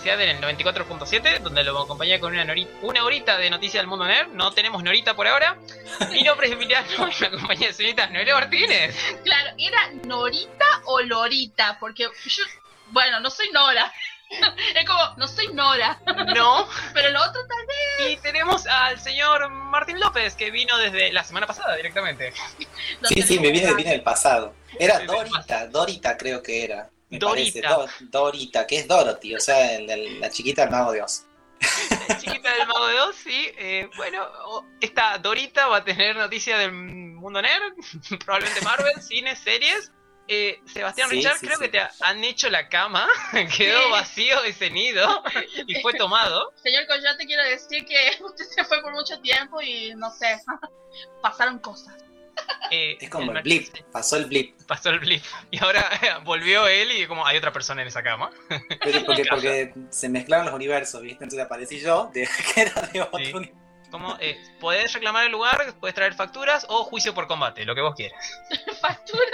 Universidad en el 94.7, donde lo acompañé con una, una horita de noticias del mundo NER. No tenemos Norita por ahora. Mi nombre es Emiliano y me acompaña la señorita Noelia Martínez. Claro, ¿era Norita o Lorita? Porque yo, bueno, no soy Nora. Es como, no soy Nora, No. pero lo otro tal vez. Y tenemos al señor Martín López, que vino desde la semana pasada directamente. Sí, sí, me viene, viene del pasado. Era Dorita, Dorita creo que era. Me Dorita. parece, Do- Dorita, que es Dorothy, o sea, el- el- la chiquita del mago de Oz. Chiquita del Mago de Oz, sí. eh, bueno, esta Dorita va a tener noticias del mundo nerd, probablemente Marvel, cine, series. Eh, Sebastián Sí, Richard, sí, creo sí. que te ha- han hecho la cama, quedó Sí. vacío ese nido y fue tomado. Señor Coyote, quiero decir que usted se fue por mucho tiempo y no sé, pasaron cosas. Eh, Es como el blip, pasó el blip. Pasó el blip. Y ahora volvió él y como hay otra persona en esa cama. Pero porque, porque se mezclaron los universos, ¿viste? Entonces aparecí yo, de, que era de otro Sí. universo. Como, eh, podés reclamar el lugar, puedes traer facturas o juicio por combate, lo que vos quieras. Factura.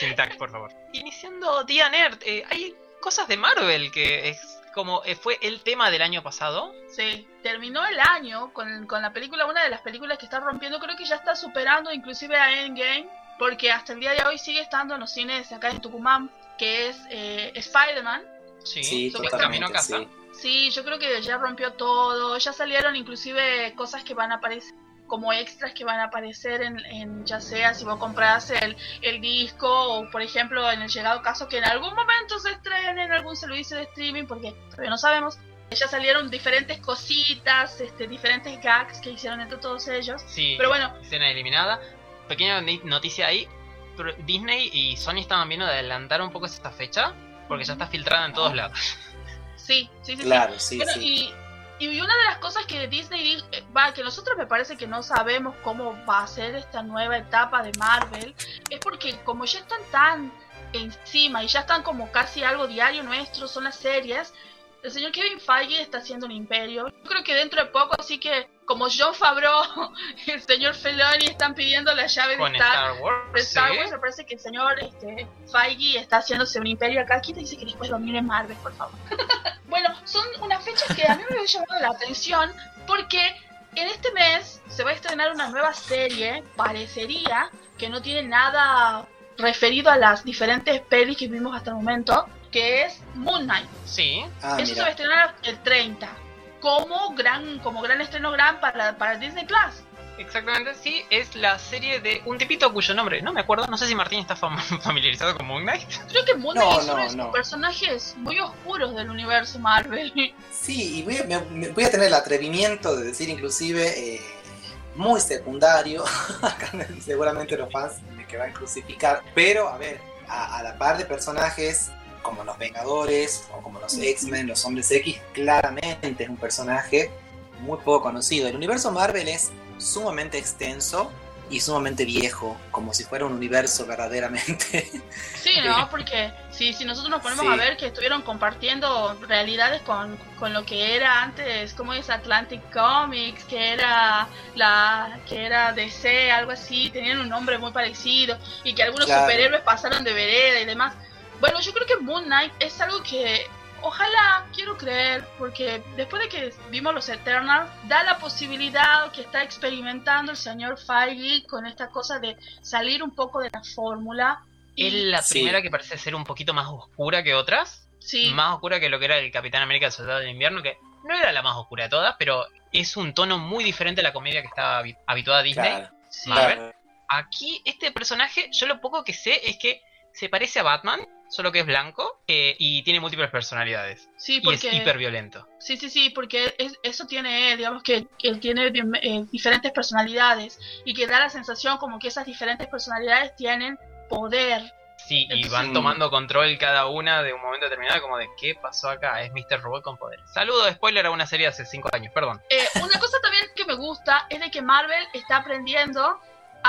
Sin tag, por favor. Iniciando Día Nerd, eh, hay cosas de Marvel que es como eh, fue el tema del año pasado. Sí, terminó el año con, con la película, una de las películas que está rompiendo, creo que ya está superando inclusive a Endgame, porque hasta el día de hoy sigue estando en los cines acá en Tucumán, que es eh, Spider-Man. Sí, Sí, que camino a casa. sí. Sí, yo creo que ya rompió todo, ya salieron inclusive cosas que van a aparecer como extras que van a aparecer en, en ya sea si vos compras el, el disco o por ejemplo en el llegado caso que en algún momento se estrene en algún servicio de streaming porque todavía no sabemos ya salieron diferentes cositas este diferentes gags que hicieron entre todos ellos Sí, pero bueno escena eliminada. Pequeña noticia ahí. Disney y Sony estaban viendo de adelantar un poco esta fecha porque ya está filtrada en todos lados. sí sí sí, sí. Claro, sí, Bueno, sí. y, y una de las cosas que Disney di- eh, va, que nosotros me parece que no sabemos cómo va a ser esta nueva etapa de Marvel, es porque como ya están tan encima y ya están como casi algo diario nuestro, son las series, el señor Kevin Feige está haciendo un imperio. Yo creo que dentro de poco, así que como John Favreau y el señor Feloni están pidiendo la llave de Star, Star Wars. de Star sí. Wars, me parece que el señor este, Feige está haciéndose un imperio acá. ¿Quién te dice que después domine Marvel, por favor? bueno, son unas fechas que a mí me han llamado la atención porque en este mes se va a estrenar una nueva serie, parecería que no tiene nada referido a las diferentes pelis que vimos hasta el momento, que es Moon Knight. Sí, Ah, Eso se va a mira. estrenar el 30, como gran, como gran estreno gran para, para Disney Plus. exactamente. Sí, es la serie de un tipito cuyo nombre no me acuerdo. No sé si Martín está fam- familiarizado con Moon Knight. Creo que Moon No, Knight es no, uno de no. personajes muy oscuros del universo Marvel. Sí, y voy a, me- me- voy a tener el atrevimiento de decir inclusive eh, muy secundario, acá seguramente los fans me van a crucificar, pero a ver, a, a la par de personajes como los Vengadores o como los X-Men, los Hombres X, claramente es un personaje muy poco conocido. El universo Marvel es sumamente extenso y sumamente viejo, como si fuera un universo verdaderamente. Sí, ¿no? Porque si, si nosotros nos ponemos Sí. a ver que estuvieron compartiendo realidades con, con lo que era antes, como es Atlantic Comics, que era la que era DC, algo así, tenían un nombre muy parecido y que algunos Claro. superhéroes pasaron de vereda y demás. Bueno, yo creo que Moon Knight es algo que ojalá, quiero creer, porque después de que vimos los Eternals, da la posibilidad que está experimentando el señor Feige con esta cosa de salir un poco de la fórmula. Es Y, la Sí. primera que parece ser un poquito más oscura que otras. sí, Más oscura que lo que era el Capitán América el Soldado del Invierno, que no era la más oscura de todas, pero es un tono muy diferente a la comedia que estaba habi- habituada a Disney. Claro, sí. Marvel. claro. Aquí, este personaje, yo lo poco que sé es que se parece a Batman, solo que es blanco eh, y tiene múltiples personalidades. Sí, Y es porque hiper violento. sí, sí, sí, porque es- eso tiene, digamos que él tiene eh, diferentes personalidades y que da la sensación como que esas diferentes personalidades tienen poder Sí, y van tomando control cada una de un momento determinado, como de qué pasó acá, es Mr. Robot con poder. Saludo, spoiler a una serie de hace 5 años, perdón. Eh, una cosa también que me gusta es de que Marvel está aprendiendo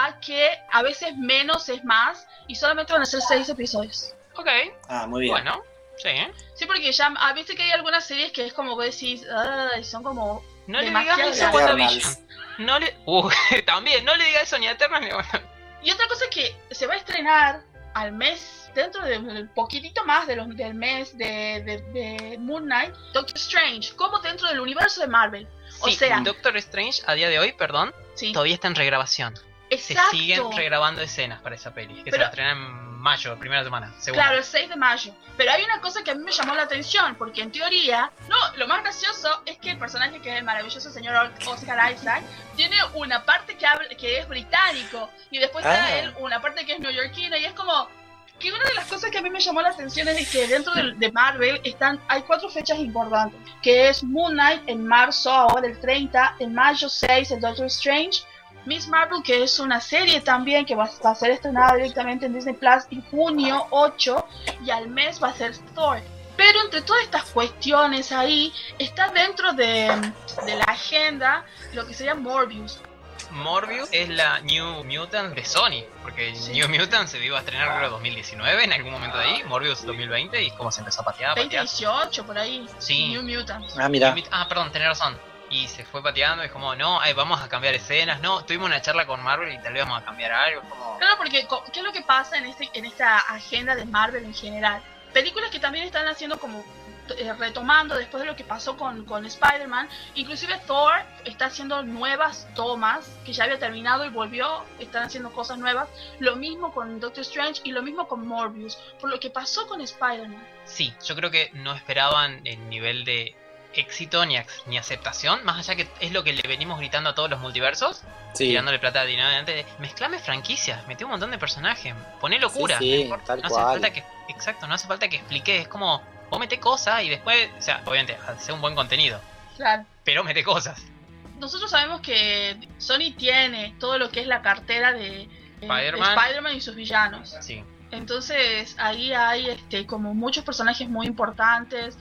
a que a veces menos es más y solamente van a ser seis episodios. Ok, Ah, muy bien. bueno, sí. Sí, porque ya a veces que hay algunas series que es como vos decís, "Ay, son como No le digas eso a largo. WandaVision. No le... Uh, también, no le digas eso ni a Eternals ni a Y otra cosa es que se va a estrenar al mes, dentro de un poquitito más de los, del mes de, de, de Moon Knight, Doctor Strange, como dentro del universo de Marvel. O Sí, sea- Doctor Strange a día de hoy, perdón, Sí, todavía está en regrabación. Exacto. Se siguen regrabando escenas para esa peli, que se Pero- va a estrenar en mayo, primera semana, segunda. Claro, el 6 de mayo. Pero hay una cosa que a mí me llamó la atención, porque en teoría, no, lo más gracioso es que el personaje que es el maravilloso señor Oscar Isaac tiene una parte que, habla, que es británico y después Ah. está él una parte que es neoyorquina y es como que una de las cosas que a mí me llamó la atención es que dentro de, de Marvel están hay cuatro fechas importantes, que es Moon Knight en marzo, ahora el 30, en mayo 6 el Doctor Strange, Miss Marvel, que es una serie también que va, a ser estrenada directamente en Disney Plus en junio 8 y al mes va a ser Thor. Pero entre todas estas cuestiones ahí está dentro de, de la agenda lo que sería Morbius. Morbius es la New Mutant de Sony, porque Sí. New Mutant se iba a estrenar creo 2019 en algún momento de ahí, Morbius 2020 y como se empezó a patear, a patear. 2018 por ahí. Sí. New Mutants. Ah, mira. New Ah, perdón, tenés razón. Y se fue pateando, es como, no, ay, vamos a cambiar escenas, no, tuvimos una charla con Marvel y tal vez vamos a cambiar algo, como... Claro, porque ¿qué es lo que pasa en, este, en esta agenda de Marvel en general? Películas que también están haciendo como eh, retomando después de lo que pasó con, con Spider-Man, inclusive Thor está haciendo nuevas tomas, que ya había terminado y volvió, están haciendo cosas nuevas, lo mismo con Doctor Strange y lo mismo con Morbius, por lo que pasó con Spider-Man. Sí, yo creo que no esperaban el nivel de éxito ni, ac- ni aceptación, más allá que es lo que le venimos gritando a todos los multiversos, Sí. tirándole plata a de mezclame franquicias, mete un montón de personajes, poné locura, Sí, sí, no importa, tal no hace falta que, exacto, no hace falta que expliques, es como vos mete cosas y después, o sea, obviamente, hace un buen contenido, Claro. pero mete cosas. Nosotros sabemos que Sony tiene todo lo que es la cartera de eh, Spider-Man. Spider-Man y sus villanos. Sí. Entonces ahí hay este como muchos personajes muy importantes.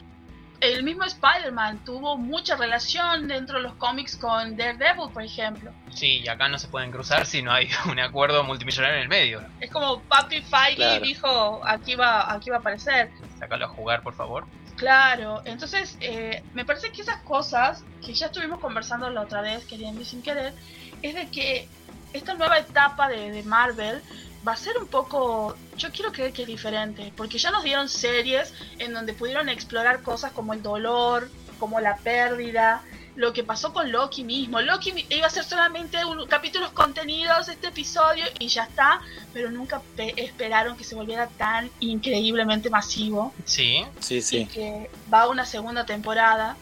El mismo Spider-Man tuvo mucha relación dentro de los cómics con Daredevil, por ejemplo. Sí, y acá no se pueden cruzar si no hay un acuerdo multimillonario en el medio. Es como Papi Feige Claro. dijo, aquí va, aquí va a aparecer. Sácalo a jugar, por favor. Claro, entonces eh, me parece que esas cosas que ya estuvimos conversando la otra vez, queriendo y sin querer, es de que esta nueva etapa de, de Marvel va a ser un poco, yo quiero creer que es diferente, porque ya nos dieron series en donde pudieron explorar cosas como el dolor, como la pérdida, lo que pasó con Loki mismo. Loki iba a ser solamente un, capítulos contenidos este episodio y ya está, pero nunca pe- esperaron que se volviera tan increíblemente masivo Sí, Sí, y sí. que va a una segunda temporada.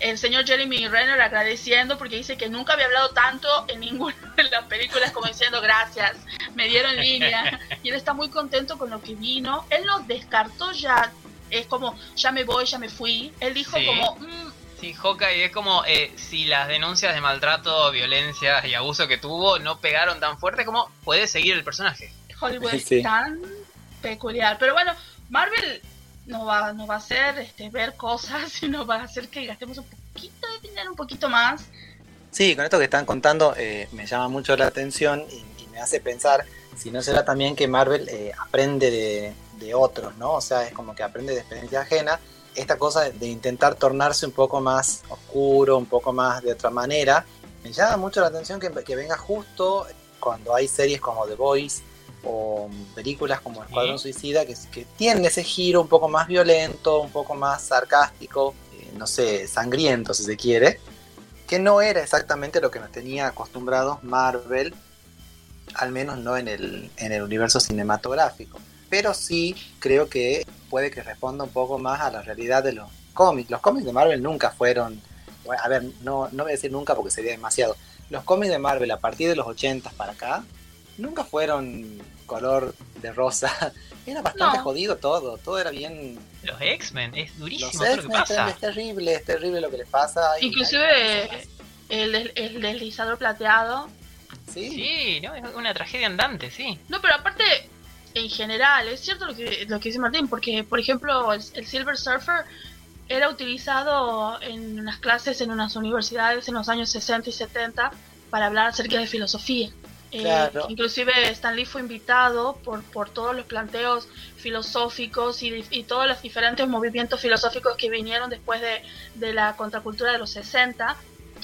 El señor Jeremy Renner agradeciendo porque dice que nunca había hablado tanto en ninguna de las películas como diciendo gracias, me dieron línea y él está muy contento con lo que vino. Él no descartó ya, es como ya me voy, ya me fui. Él dijo Sí. como "Mm, sí, Hawkeye es como eh, si las denuncias de maltrato, violencia y abuso que tuvo no pegaron tan fuerte como puede seguir el personaje. Hollywood es tan peculiar. Pero bueno, Marvel nos va, nos va a hacer este, ver cosas nos va a hacer que gastemos un poquito de dinero, un poquito más. Sí, con esto que están contando eh, me llama mucho la atención y, me hace pensar si no será también que Marvel eh, aprende de, otros, ¿no? O sea, es como que aprende de experiencia ajena. Esta cosa de, de intentar tornarse un poco más oscuro, un poco más de otra manera. Me llama mucho la atención que, que venga justo cuando hay series como The Voice o películas como Escuadrón Suicida que, que tienen ese giro un poco más violento, un poco más sarcástico, eh, no sé, sangriento si se quiere que no era exactamente lo que nos tenía acostumbrados Marvel, al menos no en el, en el universo cinematográfico. Pero sí creo que puede que responda un poco más a la realidad de los cómics. Los cómics de Marvel nunca fueron, bueno, a ver, no, no voy a decir nunca porque sería demasiado. Los cómics de Marvel a partir de los 80 para acá, nunca fueron color de rosa. Era bastante No. jodido todo, todo era bien... Los X-Men, es Los durísimo todo lo que X-Men pasa. es terrible, es terrible lo que les pasa. Inclusive el, el deslizador plateado. Sí, Sí, no, es una tragedia andante, sí. No, pero aparte, en general, es cierto lo que, lo que dice Martín, porque por ejemplo el, Silver Surfer era utilizado en las clases en unas universidades en los años 60 y 70 para hablar acerca de filosofía. Eh, inclusive Stan Lee fue invitado por, por todos los planteos filosóficos y, y, todos los diferentes movimientos filosóficos que vinieron después de, de la contracultura de los 60,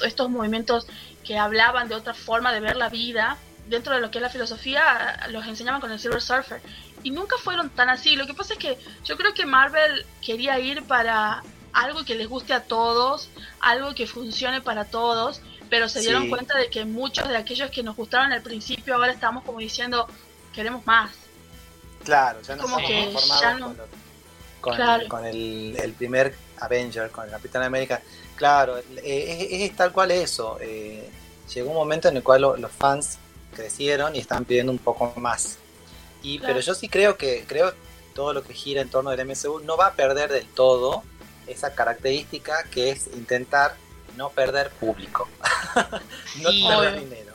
estos movimientos que hablaban de otra forma de ver la vida dentro de lo que es la filosofía, los enseñaban con el Silver Surfer. Y nunca fueron tan así. Lo que pasa es que yo creo que Marvel quería ir para algo que les guste a todos, algo que funcione para todos, pero se dieron cuenta de que muchos de aquellos que nos gustaron al principio ahora estamos como diciendo, queremos más. Claro, ya no como que ya no... con, el, primer Avenger, con el Capitán América. Claro, eh, es, tal cual eso. Eh, llegó un momento en el cual los fans crecieron y están pidiendo un poco más. Y, Pero yo sí creo que creo todo lo que gira en torno del MCU no va a perder del todo esa característica que es intentar no perder público, no perder dinero.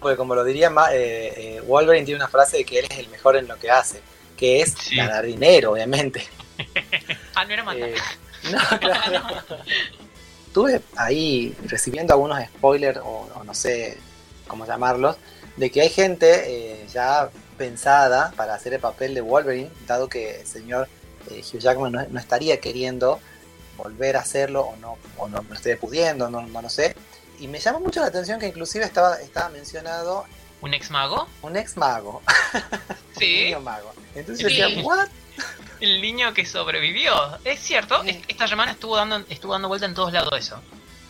Porque como lo diría eh, eh, Wolverine tiene una frase de que él es el mejor en lo que hace, que es ganar dinero, obviamente. ah, no era matar. Eh, no, claro. Estuve ahí recibiendo algunos spoilers o, o no sé cómo llamarlos, de que hay gente eh, ya pensada para hacer el papel de Wolverine, dado que el señor eh, Hugh Jackman no, estaría queriendo volver a hacerlo o no, o no, no esté pudiendo, no, no lo sé. Y me llama mucho la atención que inclusive estaba, estaba mencionado... ¿Un ex mago? Un ex mago. Sí. un niño mago. Entonces decía, ¿what? El niño que sobrevivió. Es cierto, esta semana estuvo dando, estuvo dando vuelta en todos lados eso.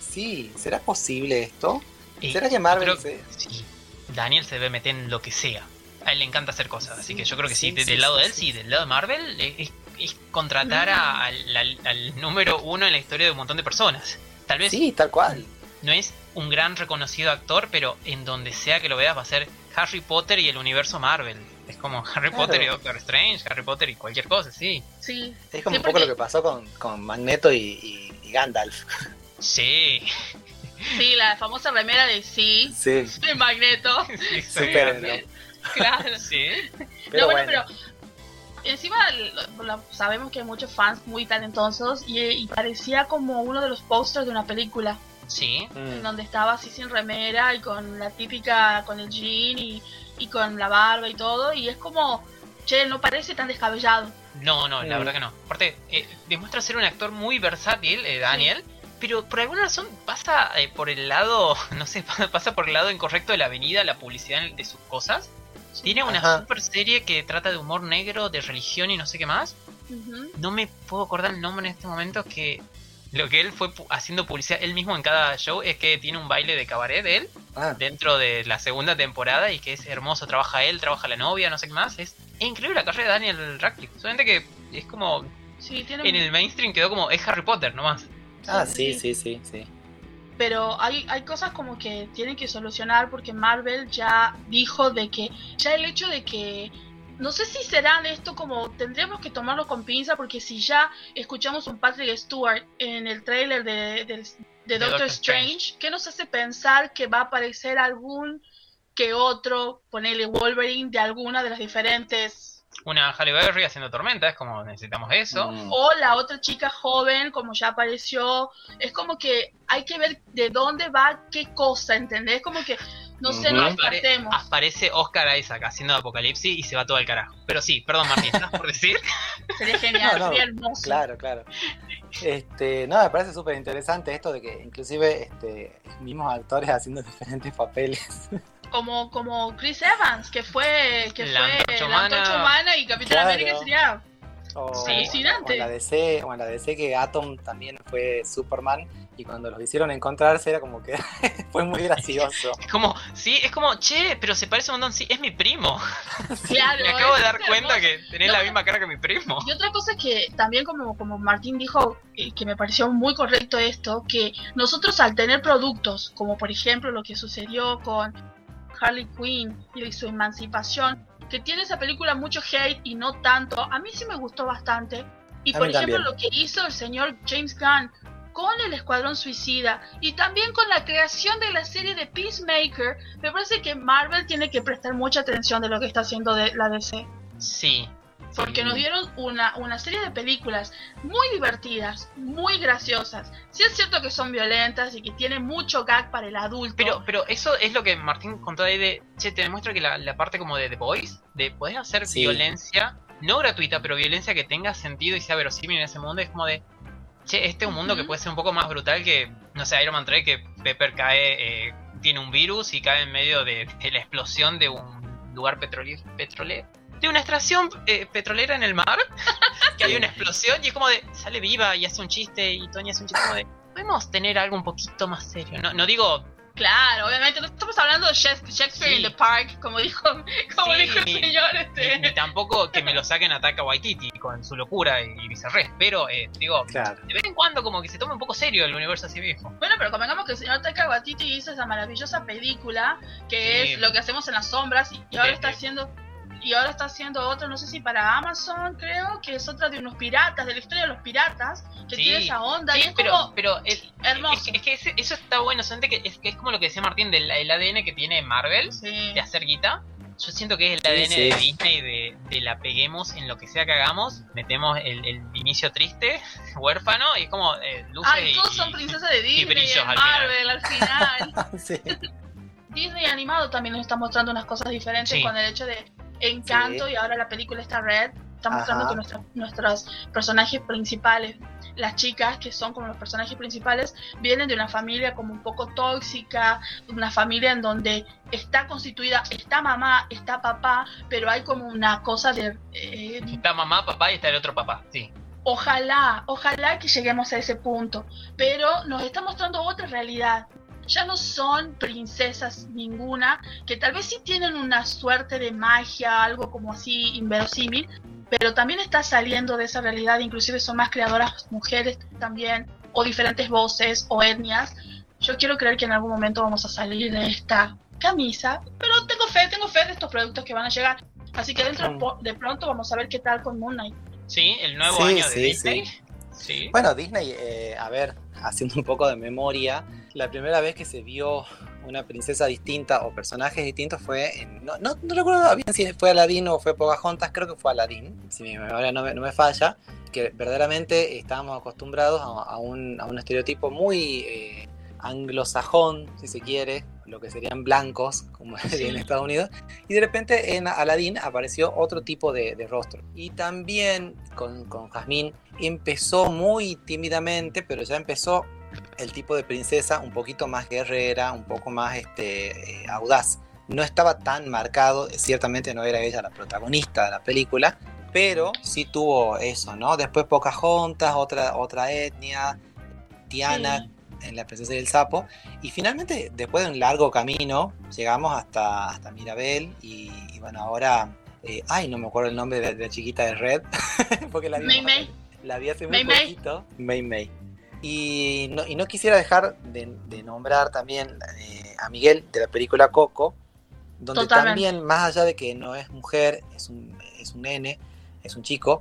Sí, ¿será posible esto? ¿Será que Marvel Sí, Daniel se debe meter en lo que sea. A él le encanta hacer cosas, así que yo creo que sí, del lado de él sí, del lado de Marvel es, contratar al, número uno en la historia de un montón de personas. Tal vez. Sí, tal cual. No es un gran reconocido actor, pero en donde sea que lo veas va a ser Harry Potter y el universo Marvel. Es como Harry Potter y Doctor Strange, Harry Potter y cualquier cosa, sí. Sí. Es como un poco lo que pasó con, Magneto y Gandalf. Sí. Sí, la famosa remera de sí, sí. de Magneto. Sí, Claro. Sí. Pero bueno, pero encima sabemos que hay muchos fans muy talentosos y, parecía como uno de los posters de una película. Sí. En donde estaba así sin remera y con la típica, con el jean y, y con la barba y todo. Y es como, che, no parece tan descabellado. No, no, la mm. verdad que no. Aparte, eh, demuestra ser un actor muy versátil, eh, Daniel pero por alguna razón pasa eh, por el lado, no sé, pasa por el lado incorrecto de la avenida, la publicidad de sus cosas. Tiene una super serie que trata de humor negro, de religión y no sé qué más. No me puedo acordar el nombre en este momento que lo que él fue haciendo publicidad él mismo en cada show es que tiene un baile de cabaret de él ah. dentro de la segunda temporada y que es hermoso, trabaja él, trabaja la novia, no sé qué más. Es, increíble la carrera de Daniel Radcliffe. Solamente que es como... En el mainstream quedó como es Harry Potter nomás. Ah, sí, sí, sí, sí. Pero hay, hay cosas como que tienen que solucionar porque Marvel ya dijo de que ya el hecho de que no sé si serán esto como tendríamos que tomarlo con pinza porque si ya escuchamos un Patrick Stewart en el trailer de, de, Doctor, Strange, ¿qué nos hace pensar que va a aparecer algún que otro, ponerle Wolverine de alguna de las diferentes una Halle Berry haciendo tormenta, es como necesitamos eso. Mm. O la otra chica joven, como ya apareció, es como que hay que ver de dónde va qué cosa, ¿entendés? Como que no sé, no Aparece Oscar Isaac haciendo Apocalipsis y se va todo al carajo. Pero sí, perdón Martín, ¿estás por decir? sería genial, sería hermoso. Claro, claro. Este, no, me parece súper interesante esto de que inclusive este, mismos actores haciendo diferentes papeles como, como Chris Evans, que fue, que la fue la humana y Capitán América sería o, alucinante. O en, la DC, o en la DC que Atom también fue Superman y cuando los hicieron encontrarse era como que fue muy gracioso. Es como, sí, es como, che, pero se parece un montón, sí, es mi primo. Claro. Me acabo de dar cuenta que tenés la misma cara que mi primo. Y otra cosa es que también como, como Martín dijo, eh, que me pareció muy correcto esto, que nosotros al tener productos, como por ejemplo lo que sucedió con Harley Quinn y su emancipación, que tiene esa película mucho hate y no tanto, a mí sí me gustó bastante. Y por ejemplo lo que hizo el señor James Gunn con el Escuadrón Suicida y también con la creación de la serie de Peacemaker, me parece que Marvel tiene que prestar mucha atención de lo que está haciendo de la DC. Sí. Porque nos dieron una, una serie de películas muy divertidas, muy graciosas. Sí es cierto que son violentas y que tienen mucho gag para el adulto. Pero, pero eso es lo que Martín contó ahí de, che, te demuestra que la, la parte como de The Boys, de poder hacer Sí. violencia, no gratuita, pero violencia que tenga sentido y sea verosímil en ese mundo, es como de, che, este es un mundo que puede ser un poco más brutal que, no sé, Iron Man 3, que Pepper cae, eh, tiene un virus y cae en medio de, de la explosión de un lugar petrolero, petrolero de una extracción eh, petrolera en el mar, que hay una explosión y es como de, sale viva y hace un chiste y Tony hace un chiste como de, podemos tener algo un poquito más serio, no, no digo Claro, obviamente no estamos hablando de Shak- Shakespeare Sí. in the Park, como dijo, como Sí, dijo el señor este. ni tampoco que me lo saquen a Taika Waititi con su locura y, y vicerres, pero eh, digo, Claro. de vez en cuando como que se tome un poco serio el universo así viejo. Bueno, pero convengamos que el señor Taika Waititi hizo esa maravillosa película que Sí. es lo que hacemos en las sombras y, y ahora está sí. haciendo y ahora está haciendo otra, no sé si para Amazon, creo, que es otra de unos piratas, de la historia de los piratas, que Sí. tiene esa onda y es pero, como pero es, hermoso. es que, es que ese- eso está bueno, solamente que es, que es como lo que decía Martín del el ADN que tiene Marvel Sí. de hacer guita. Yo siento que es el Sí, ADN sí. de Disney de, de la peguemos en lo que sea que hagamos, metemos el, el inicio triste, huérfano, y es como eh, luces Ay, y- todos son y- princesas de Disney, brillos al final. Marvel al final. sí. Disney animado también nos está mostrando unas cosas diferentes Sí. con el hecho de Encanto Sí. y ahora la película está Red. Está mostrando Ajá. que nuestra- nuestros personajes principales, las chicas que son como los personajes principales, vienen de una familia como un poco tóxica, una familia en donde está constituida, está mamá, está papá, pero hay como una cosa de... eh, Está mamá, papá y está el otro papá, sí. Ojalá, ojalá que lleguemos a ese punto, pero nos está mostrando otra realidad. Ya no son princesas ninguna, que tal vez sí tienen una suerte de magia, algo como así inverosímil, pero también está saliendo de esa realidad, inclusive son más creadoras mujeres también, o diferentes voces o etnias. Yo quiero creer que en algún momento vamos a salir de esta camisa, pero tengo fe, tengo fe de estos productos que van a llegar. Así que dentro Mm. de pronto vamos a ver qué tal con Moon Knight. Sí, el nuevo Sí, año de sí, Disney. Sí. Bueno, Disney, eh, a ver, haciendo un poco de memoria, la primera vez que se vio una princesa distinta o personajes distintos fue en, no, no, no recuerdo bien si fue Aladdin o fue Pocahontas, creo que fue Aladdin, si mi memoria no me, falla, que verdaderamente estábamos acostumbrados a, a un, a un estereotipo muy eh, anglosajón, si se quiere, lo que serían blancos, como Sí. en Estados Unidos, y de repente en Aladdin apareció otro tipo de, de rostro. Y también con, con Jasmine empezó muy tímidamente, pero ya empezó el tipo de princesa un poquito más guerrera, un poco más este, eh, audaz. No estaba tan marcado, ciertamente no era ella la protagonista de la película, pero sí tuvo eso, ¿no? Después Pocahontas, otra, otra etnia, Tiana, Sí. En La Princesa y el Sapo. Y finalmente, después de un largo camino, llegamos hasta, hasta Mirabel. Y, y bueno, ahora. eh, ay, no me acuerdo el nombre de, la- de la chiquita de Red. porque la vi, la vi hace muy Mei. poquito. Mei. Y no, y no quisiera dejar de, de nombrar también eh, a Miguel de la película Coco, donde Totalmente. también, más allá de que no es mujer, es un, es un nene, es un chico,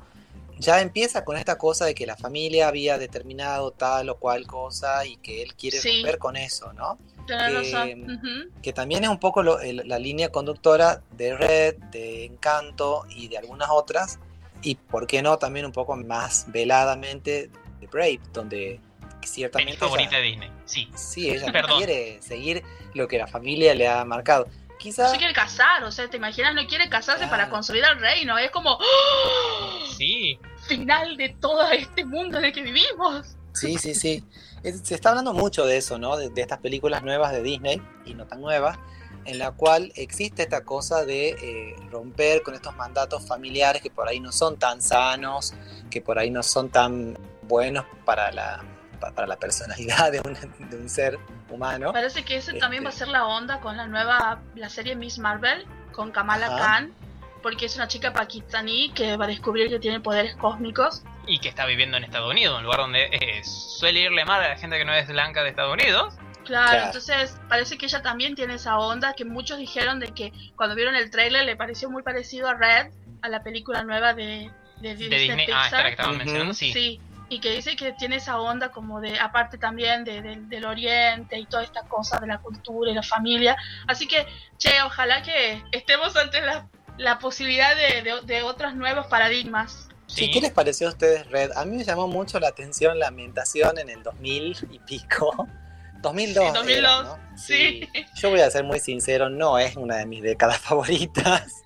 ya empieza con esta cosa de que la familia había determinado tal o cual cosa y que él quiere Sí. romper con eso, ¿no? Eh, razón. Ujú. Que también es un poco lo- el- la línea conductora de Red, de Encanto y de algunas otras, y por qué no también un poco más veladamente de Brave, donde Mi ciertamente favorita ella, de Disney. Sí. sí, ella no quiere seguir lo que la familia le ha marcado. No se quiere casar, o sea, te imaginas, no quiere casarse Claro. para consolidar el reino, es como ¡oh! Sí. final de todo este mundo en el que vivimos. Sí, sí, sí. Es- se está hablando mucho de eso, ¿no? De, de estas películas nuevas de Disney, y no tan nuevas, en la cual existe esta cosa de eh, romper con estos mandatos familiares que por ahí no son tan sanos, que por ahí no son tan buenos para la, pa- para la personalidad de un, de un ser humano. Parece que ese también va a Este. ser la onda con la nueva, la serie Miss Marvel, con Kamala Ajá. Khan, porque es una chica pakistaní que va a descubrir que tiene poderes cósmicos. Y que está viviendo en Estados Unidos, un lugar donde eh, suele irle mal a la gente que no es blanca de Estados Unidos. Claro, Claro. entonces parece que ella también tiene esa onda que muchos dijeron de que cuando vieron el tráiler le pareció muy parecido a Red, a la película nueva de, de, De Disney. Ah, Pixar. esta la que estaban mencionando, sí. Sí, y que dice que tiene esa onda como de, aparte también de, de- del oriente y toda esta cosa de la cultura y la familia. Así que, che, ojalá que estemos ante la la posibilidad de, de, de otros nuevos paradigmas. Sí. ¿Qué les pareció a ustedes, Red? A mí me llamó mucho la atención la ambientación en el 2000 y pico. 2002. Sí, 2002. era, ¿no? Sí. Yo voy a ser muy sincero, no es una de mis décadas favoritas.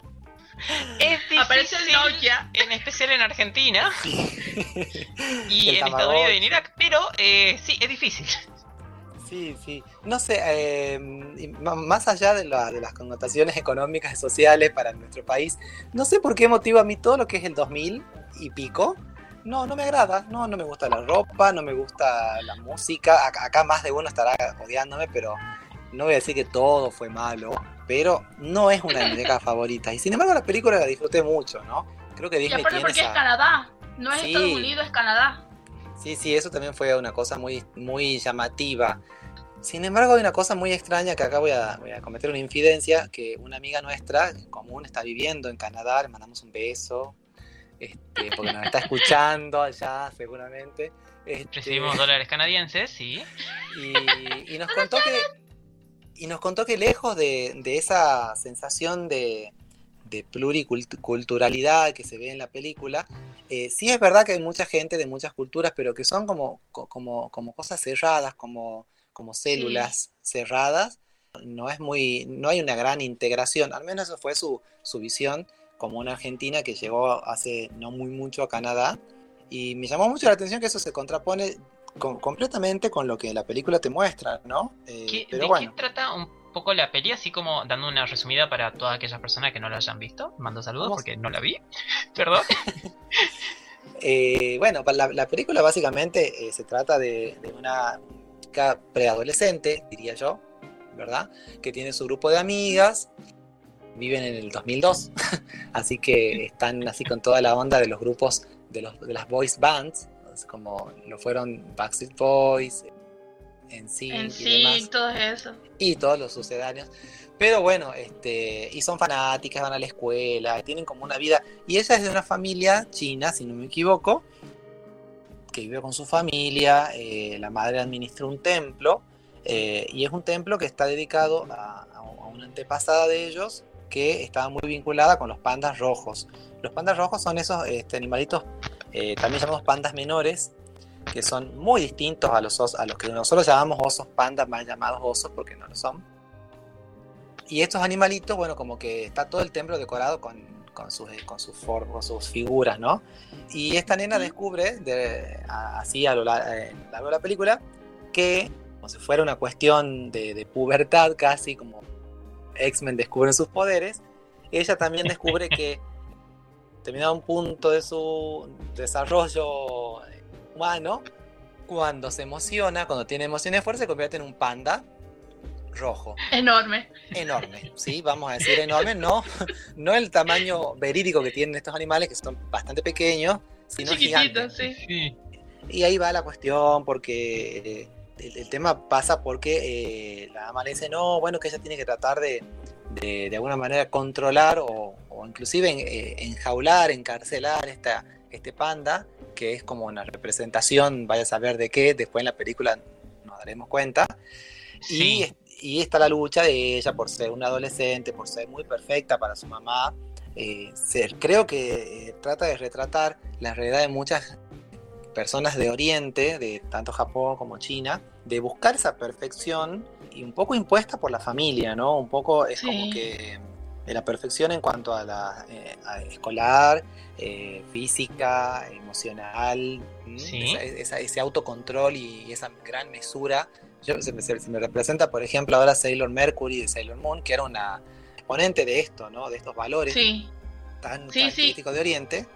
Es Aparece el difícil, Nokia. en especial en Argentina y El en Estados Unidos y en. Irak, pero eh, sí, es difícil. Sí, sí. No sé, eh, más allá de, la- de las connotaciones económicas y sociales para nuestro país, no sé por qué motivo a mí todo lo que es el 2000 y pico, no, no me agrada. No, no me gusta la ropa, no me gusta la música. Acá, acá más de uno estará odiándome, pero no voy a decir que todo fue malo, pero no es una de mis décadas favoritas. Y sin embargo la película la disfruté mucho, ¿no? Creo que Y Disney aparte tiene porque es esa... Canadá, no es Sí. Estados Unidos, es Canadá. Sí, sí, eso también fue una cosa muy, muy llamativa. Sin embargo, hay una cosa muy extraña que acá voy a, voy a cometer una infidencia, que una amiga nuestra en común está viviendo en Canadá, le mandamos un beso, este, porque nos está escuchando allá seguramente. Este, Recibimos dólares canadienses, sí. y, y nos contó que y nos contó que lejos de, de esa sensación de, de pluriculturalidad que se ve en la película, eh, sí es verdad que hay mucha gente de muchas culturas, pero que son como, co- como, como cosas cerradas, como, como células cerradas. No es muy, no hay una gran integración, al menos eso fue su, su visión como una argentina que llegó hace no muy mucho a Canadá. Y me llamó mucho la atención que eso se contrapone con- completamente con lo que la película te muestra, ¿no? Eh, ¿Qué- pero ¿De bueno, qué trata un poco la peli? Así como dando una resumida para todas aquellas personas que no la hayan visto. Mando saludos porque no la vi. Perdón. eh, bueno, la, la película básicamente eh, se trata de, de una chica preadolescente, diría yo, ¿verdad? Que tiene su grupo de amigas, viven en el 2002, así que están así con toda la onda de los grupos de, los, de las boys bands, como lo fueron Backstreet Boys, En y sí, demás. todo eso. y todos los sucedáneos. Pero bueno, este, y son fanáticas, van a la escuela, tienen como una vida. Y ella es de una familia china, si no me equivoco, que vive con su familia. eh, la madre administra un templo, eh, y es un templo que está dedicado a una antepasada de ellos que estaba muy vinculada con los pandas rojos. Los pandas rojos son esos este, animalitos, eh, también llamados pandas menores, que son muy distintos a los, os- a los que nosotros llamamos osos pandas, más llamados osos porque no lo son. Y estos animalitos, bueno, como que está todo el templo decorado con, con sus, con sus, con sus figuras, ¿no? Y esta nena descubre, de, a- así a lo, eh, a lo largo de la película, que como si fuera una cuestión de, de pubertad casi, como X-Men descubren sus poderes, ella también descubre que terminado un punto de su desarrollo humano, cuando se emociona, cuando tiene emociones fuertes, se convierte en un panda rojo, Enorme. enorme, ¿sí? Vamos a decir enorme, no, no el tamaño verídico que tienen estos animales, que son bastante pequeños, sino gigantes. sí. Sí. Y ahí va la cuestión, porque eh, el, el tema pasa porque eh, la dama le dice, no, bueno, que ella tiene que tratar de, de, de alguna manera controlar o, o inclusive en- eh, enjaular, encarcelar esta, este panda, que es como una representación, vaya a saber de qué, después en la película nos daremos cuenta. Y, Sí. y está la lucha de ella por ser una adolescente, por ser muy perfecta para su mamá. Eh, ser- creo que eh, trata de retratar la realidad de muchas personas de Oriente, de tanto Japón como China, de buscar esa perfección y un poco impuesta por la familia, ¿no? Un poco es Sí. como que de la perfección en cuanto a la eh, a escolar, eh, física, emocional. Sí. Esa- esa- ese autocontrol y esa gran mesura. Yo, se, me, se- me representa, por ejemplo, ahora Sailor Mercury de Sailor Moon, que era una exponente de esto, ¿no? De estos valores Sí. tan Sí, sí. característicos de Oriente,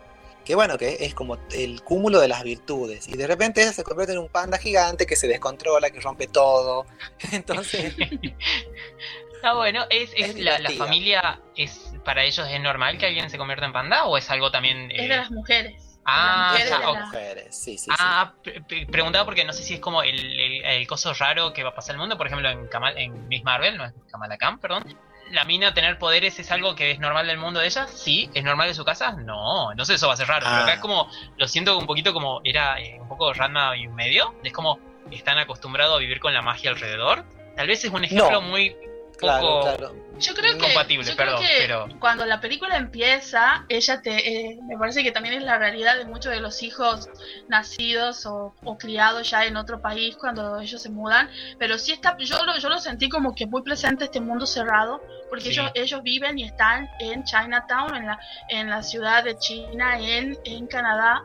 que bueno, que es como el cúmulo de las virtudes. Y de repente ella se convierte en un panda gigante que se descontrola, que rompe todo. Entonces, Está bueno. ¿Es, es Es la, familia, es para ellos es normal que alguien se convierta en panda o es algo también... Es eh, de las mujeres. Ah, las mujeres mujeres, sí, sí, Ah, pre- preguntaba porque no sé si es como el, el, el coso raro que va a pasar en el mundo. Por ejemplo, en, Kamal- en Miss Marvel, no es Kamala Khan, perdón. ¿La mina tener poderes es algo que es normal del mundo de ella? Sí. ¿Es normal de su casa? No. Entonces eso va a ser raro. Pero acá Ah. es como, lo siento un poquito como era eh, un poco Ranma y medio. Es como están acostumbrados a vivir con la magia alrededor. Tal vez es un ejemplo No. muy... Claro, poco claro. Yo creo que, Compatible, yo creo perdón, que pero- cuando la película empieza, ella te, eh, me parece que también es la realidad de muchos de los hijos nacidos o, o criados ya en otro país cuando ellos se mudan, pero sí está, yo lo, yo lo sentí como que muy presente este mundo cerrado, porque Sí. ellos, ellos viven y están en Chinatown, en la, en la ciudad de China, en, en Canadá,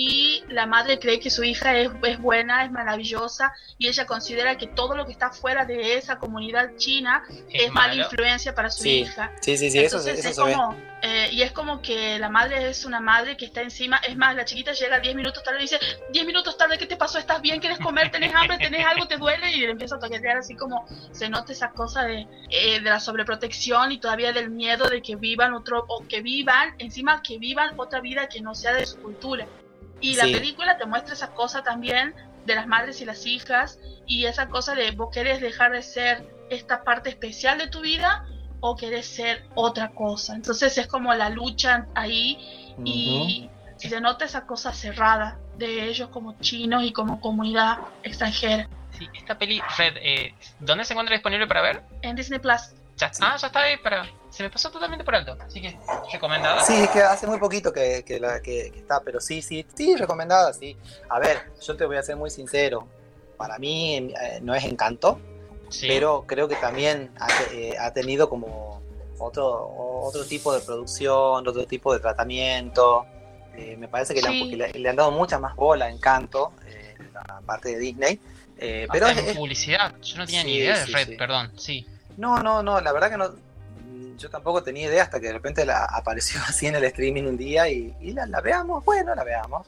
y la madre cree que su hija es, es buena, es maravillosa, y ella considera que todo lo que está fuera de esa comunidad china es, mala influencia para su Sí, hija. Sí, sí, sí, Entonces eso es se ve. como, eh, y es como que la madre es una madre que está encima, es más, la chiquita llega 10 minutos tarde y dice, 10 minutos tarde, ¿qué te pasó? ¿Estás bien? ¿Quieres comer? ¿Tenés hambre? ¿Tenés algo? ¿Te duele? Y le empieza a toquetear así como se nota esa cosa de, eh, de la sobreprotección y todavía del miedo de que vivan otro, o que vivan, encima que vivan otra vida que no sea de su cultura. Y la Sí. película te muestra esa cosa también de las madres y las hijas y esa cosa de vos querés dejar de ser esta parte especial de tu vida o querés ser otra cosa. Entonces es como la lucha ahí y se nota esa cosa cerrada de ellos como chinos y como comunidad extranjera. Sí, esta peli, Red, eh, ¿dónde se encuentra disponible para ver? En Disney Plus. Ya- Ah, ya está ahí para... Se me pasó totalmente por alto, así que recomendada. Sí, es que hace muy poquito que, que la- que- que está, pero sí, sí, sí, recomendada, sí. A ver, yo te voy a ser muy sincero. Para mí eh, no es encanto, Sí. pero creo que también ha, eh, ha tenido como otro, otro tipo de producción, otro tipo de tratamiento. Eh, me parece que le, han, le- dado mucha más bola a Encanto, la parte de Disney. Pero es- publicidad, yo no tenía ni idea de Red, perdón, sí. No, no, no, la verdad que no. Yo tampoco tenía idea hasta que de repente la apareció así en el streaming un día y, y la, la veamos, bueno, la veamos.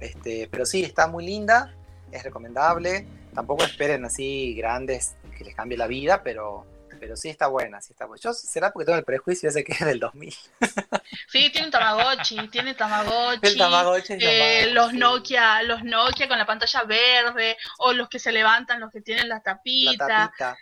Este, pero sí, está muy linda, es recomendable. Tampoco esperen así grandes que les cambie la vida, pero, pero sí está buena, sí está buena. Yo será porque tengo el prejuicio ese que es del 2000. Sí, tiene un Tamagotchi, tiene Tamagotchi. El Tamagotchi es eh, los. Nokia, los Nokia con la pantalla verde, o los que se levantan, los que tienen la La tapita.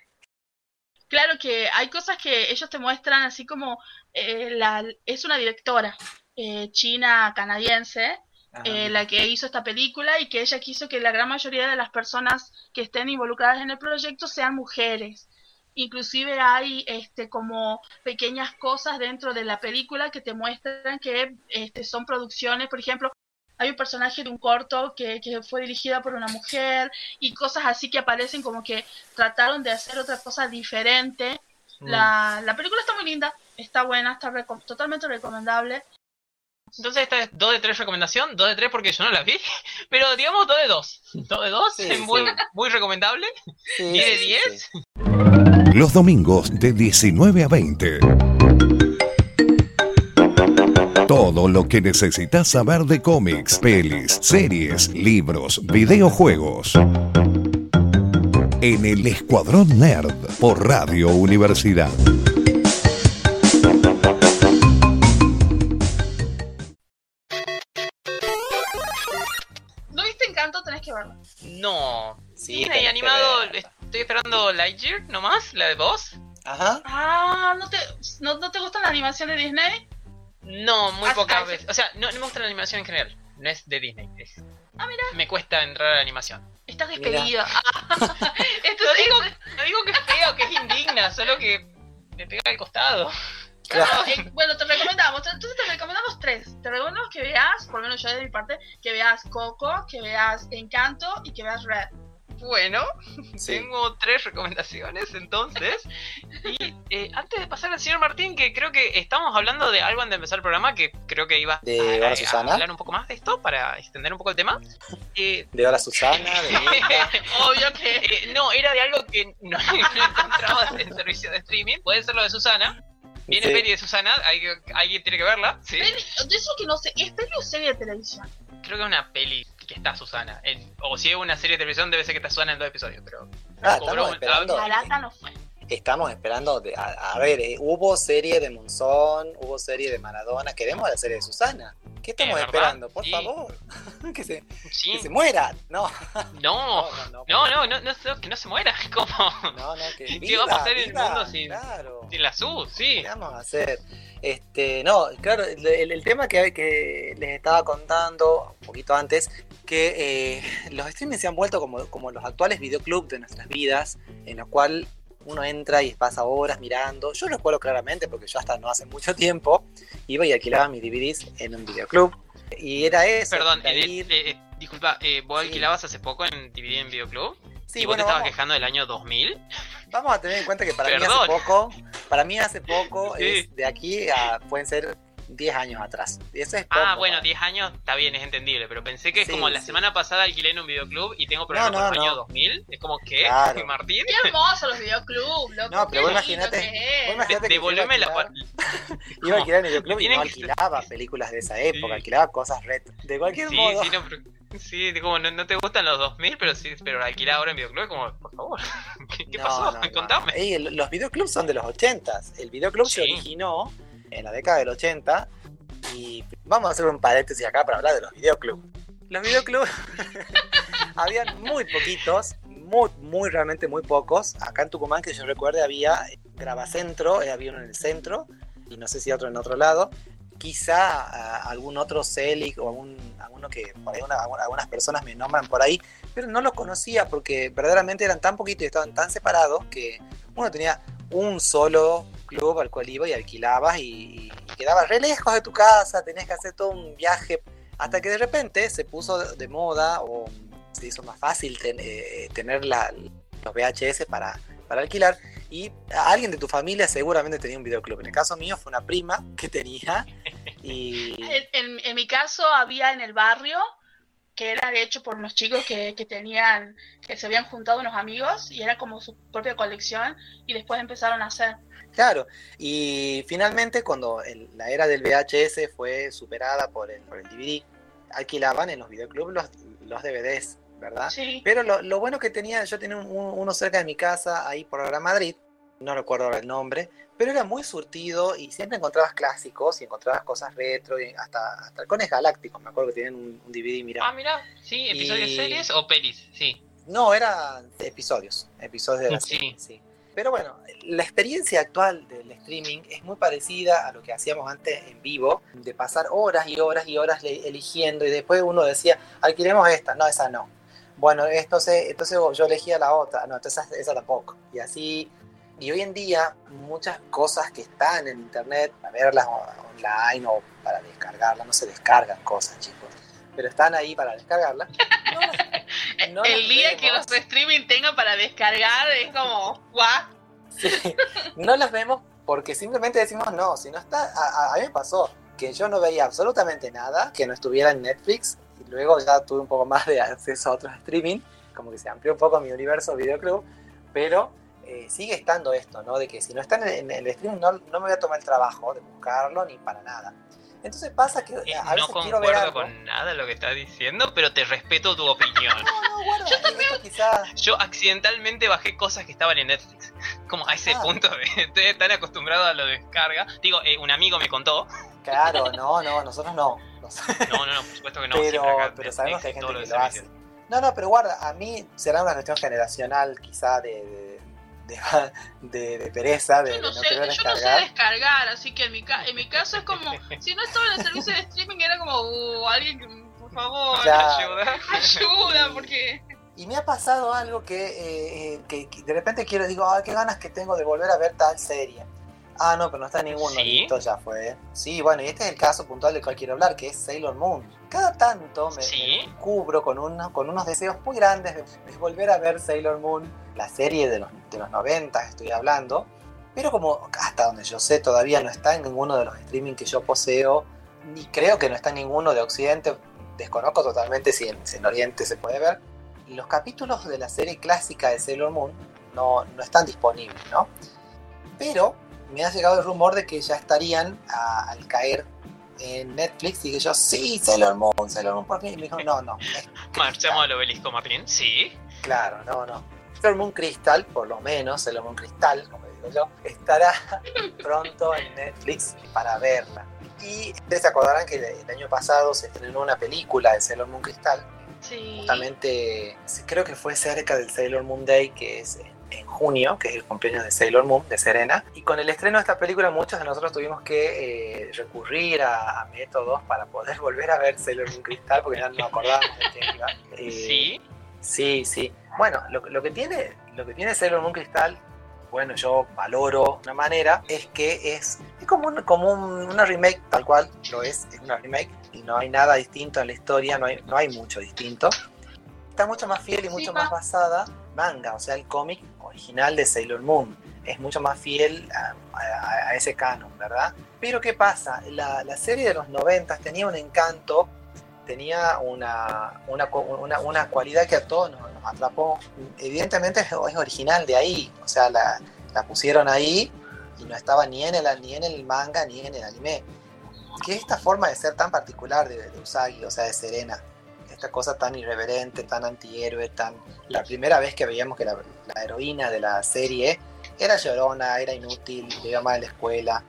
Claro que hay cosas que ellos te muestran así como eh, la, es una directora eh, china canadiense eh, la que hizo esta película y que ella quiso que la gran mayoría de las personas que estén involucradas en el proyecto sean mujeres. Inclusive hay este como pequeñas cosas dentro de la película que te muestran que este, son producciones, por ejemplo, hay un personaje de un corto que, que fue dirigida por una mujer y cosas así que aparecen como que trataron de hacer otra cosa diferente. Mm. La, la película está muy linda, está buena, está reco- totalmente recomendable. Entonces esta es 2 de 3 recomendación, 2 de 3 porque yo no la vi, pero digamos 2 de 2. 2 de 2, Sí, muy, sí. muy recomendable. Sí, 10 de sí, 10. sí. Los domingos de 19 a 20. Todo lo que necesitas saber de cómics, pelis, series, libros, videojuegos. En el Escuadrón Nerd por Radio Universidad. ¿No viste Encanto? Tenés que verlo. No. Sí, Disney animado, estoy esperando Lightyear nomás, la de vos. Ajá. Ah, ¿no te, no, ¿no te gusta la animación de Disney? No, muy pocas veces. O sea, no, no me gusta la animación en general. No es de Disney. es- Ah, mira. Me cuesta entrar a la animación. Estás Mira. despedido. Ah, esto No es- digo, no digo que es feo, que es indigna, solo que me pega al costado. No, eh, bueno, te recomendamos, entonces te recomendamos tres. Te recomendamos que veas, por lo menos yo de mi parte, que veas Coco, que veas Encanto y que veas Red. Bueno, Sí. tengo tres recomendaciones entonces. Y eh, antes de pasar al señor Martín, que creo que estamos hablando de algo antes de empezar el programa, que creo que iba De a, a- hablar un poco más de esto para extender un poco el tema. Eh, De Hola Susana, de. Obvio que eh, no, era de algo que no, no encontrabas en servicio de streaming. Puede ser lo de Susana. Viene Sí. peli de Susana, hay alguien tiene que verla. Sí. Peli- De eso que no sé, ¿es peli o serie de televisión? Creo que es una peli que está Susana. En- o si es una serie de televisión, debe ser que está Susana en dos episodios. Pero Ah, estamos esperando. No fue. Estamos esperando. de- a, a ver, eh, hubo serie de Monzón, hubo serie de Maradona. Queremos la serie de Susana. ¿Qué estamos esperando? Por sí. favor. que, se, sí, que se muera. No, no, no, no. no, no, no, no, que no se muera. Como No, no, que ¿Qué viva, va a pasar en el viva, mundo sin- Claro. sin la SU, sí. ¿Qué vamos a hacer? Este, no, claro, el, el- el tema que, que les estaba contando un poquito antes, que eh, los streamings se han vuelto como, como los actuales videoclubs de nuestras vidas, en los cual uno entra y pasa horas mirando. Yo recuerdo claramente porque yo hasta no hace mucho tiempo iba y alquilaba mis DVDs en un videoclub. Y era eso. Perdón, eh, eh, eh, disculpa, eh, ¿vos Sí. alquilabas hace poco en DVD en Videoclub? Sí, ¿Y vos bueno, te estabas vamos, quejando del año 2000? vamos a tener en cuenta que para mí hace poco, para mí hace poco Sí. es de aquí a pueden ser 10 años atrás. Eso es poco, Ah, bueno, para- 10 años está bien, es entendible, pero pensé que es Sí, como la sí. semana pasada alquilé en un videoclub y tengo problemas No, con no, el año no. 2000. Es como, ¿qué? Claro. Martín? Qué hermosos los videoclubs, loco. No, pero vos que que Devolveme la... alquilar- Iba a alquilar en el videoclub y no que alquilaba películas de esa época, Sí. alquilaba cosas retro. De cualquier Sí, modo. sí, no, pero... Sí, como no, no te gustan los 2000, pero sí, pero alquilar ahora en videoclub es como, por favor, ¿qué, qué No, pasó? no, no. Contame. Ey, el- los videoclubs son de los 80 El videoclub se Sí. originó en la década del 80 y vamos a hacer un paréntesis acá para hablar de los videoclubs. Los videoclubs habían muy poquitos, muy, muy realmente muy pocos. Acá en Tucumán, que yo recuerde, había Gravacentro, eh, había uno en el centro y no sé si otro en otro lado. Quizá ah, algún otro Celic o algún, alguno que por ahí una- algunas personas me nombran por ahí, pero no los conocía porque verdaderamente eran tan poquitos y estaban tan separados que uno tenía un solo club al cual iba y alquilabas y, y quedabas re lejos de tu casa, tenías que hacer todo un viaje, hasta que de repente se puso de, moda o se hizo más fácil ten- eh, tener la- los VHS para, para alquilar y alguien de tu familia seguramente tenía un videoclub. En el caso mío fue una prima que tenía y... En- en mi caso había en el barrio que era hecho por unos chicos que, que tenían, que se habían juntado unos amigos y era como su propia colección y después empezaron a hacer. Claro, y finalmente cuando el- la era del VHS fue superada por el, por el DVD, alquilaban en los videoclubs los, los DVDs, ¿verdad? Sí. Pero lo, lo bueno que tenía, yo tenía un- un- uno cerca de mi casa, ahí por Gran Madrid, no recuerdo ahora el nombre, pero era muy surtido y siempre encontrabas clásicos y encontrabas cosas retro, y hasta, hasta halcones galácticos, me acuerdo que tenían un, un DVD, mira. Ah, mira, sí, episodios Y- series o pelis, sí. No, eran episodios, episodios de la Sí. serie, sí. Pero bueno, la experiencia actual del streaming es muy parecida a lo que hacíamos antes en vivo, de pasar horas y horas y horas eligiendo y después uno decía, alquilemos esta, no, esa no. Bueno, entonces, entonces yo elegía la otra, no, entonces esa tampoco. Y así, y hoy en día muchas cosas que están en internet, para verlas online o para descargarlas, no se descargan cosas, chicos, pero están ahí para descargarlas. No las- no el día que los streaming tengan para descargar es como, ¿what? Sí, no las vemos porque simplemente decimos no, si no está, a, a- a mí me pasó que yo no veía absolutamente nada que no estuviera en Netflix y luego ya tuve un poco más de acceso a otros streaming, como que se amplió un poco mi universo videoclub, pero eh, sigue estando esto, ¿no? De que si no está en, en el streaming no, no me voy a tomar el trabajo de buscarlo ni para nada. Entonces pasa que Eh, a veces no quiero ver algo. con nada de lo que estás diciendo, pero te respeto tu opinión. No, no, guarda, esto quizás Yo accidentalmente bajé cosas que estaban en Netflix. Como a ese Ah. punto de estoy tan acostumbrado a lo de descarga. Digo, eh, un amigo me contó. Claro, no, no, nosotros no. No, no, no, por supuesto que no. pero, siempre acá pero Netflix sabemos que hay gente que lo hace. No, no, pero guarda, a mí será una cuestión generacional, quizá de, de, de- de- de pereza, de, Yo de no sé, querer yo no sé descargar. descargar, así que en mi, ca- en mi caso es como, si no estaba en el servicio de streaming era como, uh, alguien, que, por favor, Claro. Ayuda. ayuda, porque... Y me ha pasado algo que, eh, eh, que, que de repente quiero, digo, ah, qué ganas que tengo de volver a ver tal serie. Ah, no, pero no está en ninguno, ¿Sí? listo, ya fue. Sí, bueno, y este es el caso puntual del cual quiero hablar, que es Sailor Moon. Cada tanto me, ¿Sí? me cubro con, uno- con unos deseos muy grandes de, de volver a ver Sailor Moon, la serie de los, de los 90 estoy hablando, pero como hasta donde yo sé todavía no está en ninguno de los streaming que yo poseo, ni creo que no está en ninguno de Occidente, desconozco totalmente si en, si en Oriente se puede ver, los capítulos de la serie clásica de Sailor Moon no, no están disponibles, ¿no? Pero me ha llegado el rumor de que ya estarían a- al caer en Netflix y que yo, sí, Sailor Moon, Sailor Moon por fin. Y me dijo, no, no. es Marchemos al obelisco, Martín. Sí. Claro, no, no. Sailor Moon Crystal, por lo menos, Sailor Moon Crystal, como digo yo, estará pronto en Netflix para verla. Y ustedes se acordarán que el año pasado se estrenó una película de Sailor Moon Crystal, Sí. justamente creo que fue cerca del Sailor Moon Day, que es en- junio, que es el cumpleaños de Sailor Moon, de Serena. Y con el estreno de esta película muchos de nosotros tuvimos que eh, recurrir a, a métodos para poder volver a ver Sailor Moon Crystal, porque ya no acordábamos de qué iba. Eh, Sí. Sí, sí. Bueno, lo, lo que tiene, lo que tiene Sailor Moon Cristal, bueno, yo valoro de una manera, es que es, es como, un- como un- una remake, tal cual lo es, es una remake, y no hay nada distinto en la historia, no hay, no hay mucho distinto. Está mucho más fiel y mucho más basada manga, o sea, el cómic original de Sailor Moon. Es mucho más fiel a, a- a ese canon, ¿verdad? Pero ¿qué pasa? La, la serie de los 90 tenía un encanto, tenía una, una, una, una cualidad que a todos nos, nos atrapó. Evidentemente es, es original de ahí, o sea, la, la pusieron ahí y no estaba ni en, el, ni en el manga ni en el anime. Que esta forma de ser tan particular de, de Usagi, o sea, de Serena, esta cosa tan irreverente, tan antihéroe, tan... La primera vez que veíamos que la, la heroína de la serie era llorona, era inútil, le iba mal en la escuela.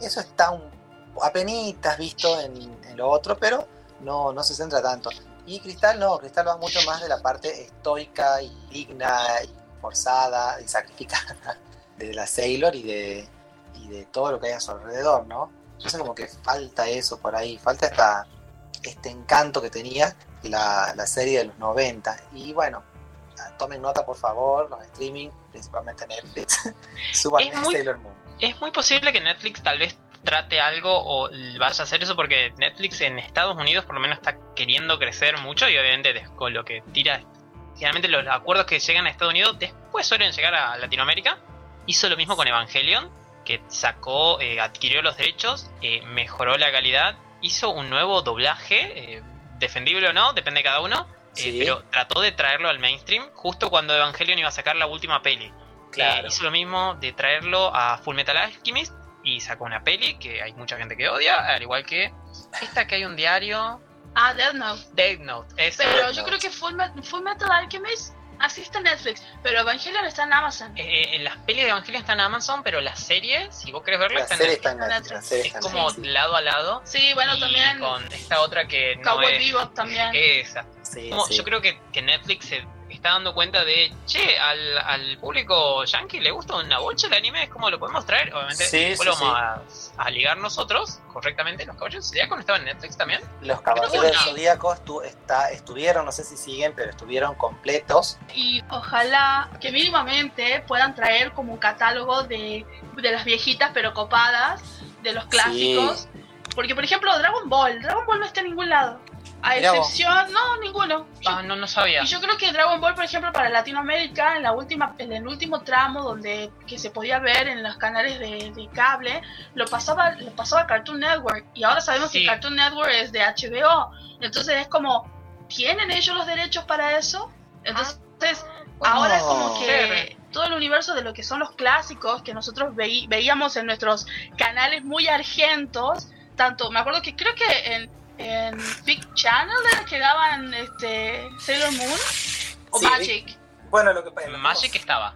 Eso está un apenitas visto en, en lo otro, pero no, no se centra tanto. Y Cristal no, Cristal va mucho más de la parte estoica y digna y forzada y sacrificada de la Sailor y de, y de todo lo que hay a su alrededor, ¿no? Entonces como que falta eso por ahí, falta esta, este encanto que tenía la, la serie de los 90. Y bueno, tomen nota por favor, los streaming, principalmente Netflix, suban Es muy- Sailor Moon. Es muy posible que Netflix tal vez trate algo o vaya a hacer eso porque Netflix en Estados Unidos por lo menos está queriendo crecer mucho y obviamente con lo que tira, generalmente los acuerdos que llegan a Estados Unidos después suelen llegar a Latinoamérica. Hizo lo mismo con Evangelion, que sacó, eh, adquirió los derechos, eh, mejoró la calidad, hizo un nuevo doblaje, eh, defendible o no, depende de cada uno, Sí. pero trató de traerlo al mainstream justo cuando Evangelion iba a sacar la última peli. Claro. Hizo lo mismo de traerlo a Full Metal Alchemist y sacó una peli que hay mucha gente que odia, al igual que esta que hay un diario, Ah, Death Note. Death Note. esa. Pero Death yo Note. creo que Full, Met- Full Metal Alchemist así está en Netflix, pero Evangelion está en Amazon. Eh, eh, las pelis de Evangelion están en Amazon, pero la serie, si vos querés verla, La está en Netflix. está en Netflix. la serie Es está en como Netflix. lado a lado. Sí, bueno, y también con esta otra que no Cowboy es... Bebop también. Esa. Sí, Como- sí. Yo creo que, que Netflix se está dando cuenta de, che, al, al público yankee le gusta una bolsa de anime, ¿cómo lo podemos traer? Obviamente, Sí, sí, lo vamos a, a ligar nosotros correctamente. Los caballeros Zodiaco estaban en Netflix también. Los Caballeros del. Zodíaco estu- está, estuvieron, no sé si siguen, pero estuvieron completos. Y ojalá que mínimamente puedan traer como un catálogo de, de las viejitas pero copadas, de los clásicos. Porque, por ejemplo, Dragon Ball. Dragon Ball no está en ningún lado. A excepción, no, ninguno. Yo- Ah, no, no sabía. Y yo creo que Dragon Ball, por ejemplo, para Latinoamérica, en la última, en el último tramo donde que se podía ver en los canales de, de cable, lo pasaba, lo pasaba Cartoon Network. Y ahora sabemos Sí. que Cartoon Network es de HBO. Entonces es como, ¿tienen ellos los derechos para eso? Entonces, ahora es como que Chévere. todo el universo de lo que son los clásicos que nosotros veí- veíamos en nuestros canales muy argentos, tanto, me acuerdo que creo que en, en Big Channel era que daban este, Sailor Moon o Sí, Magic. Bueno, lo que pasa Magic estaba.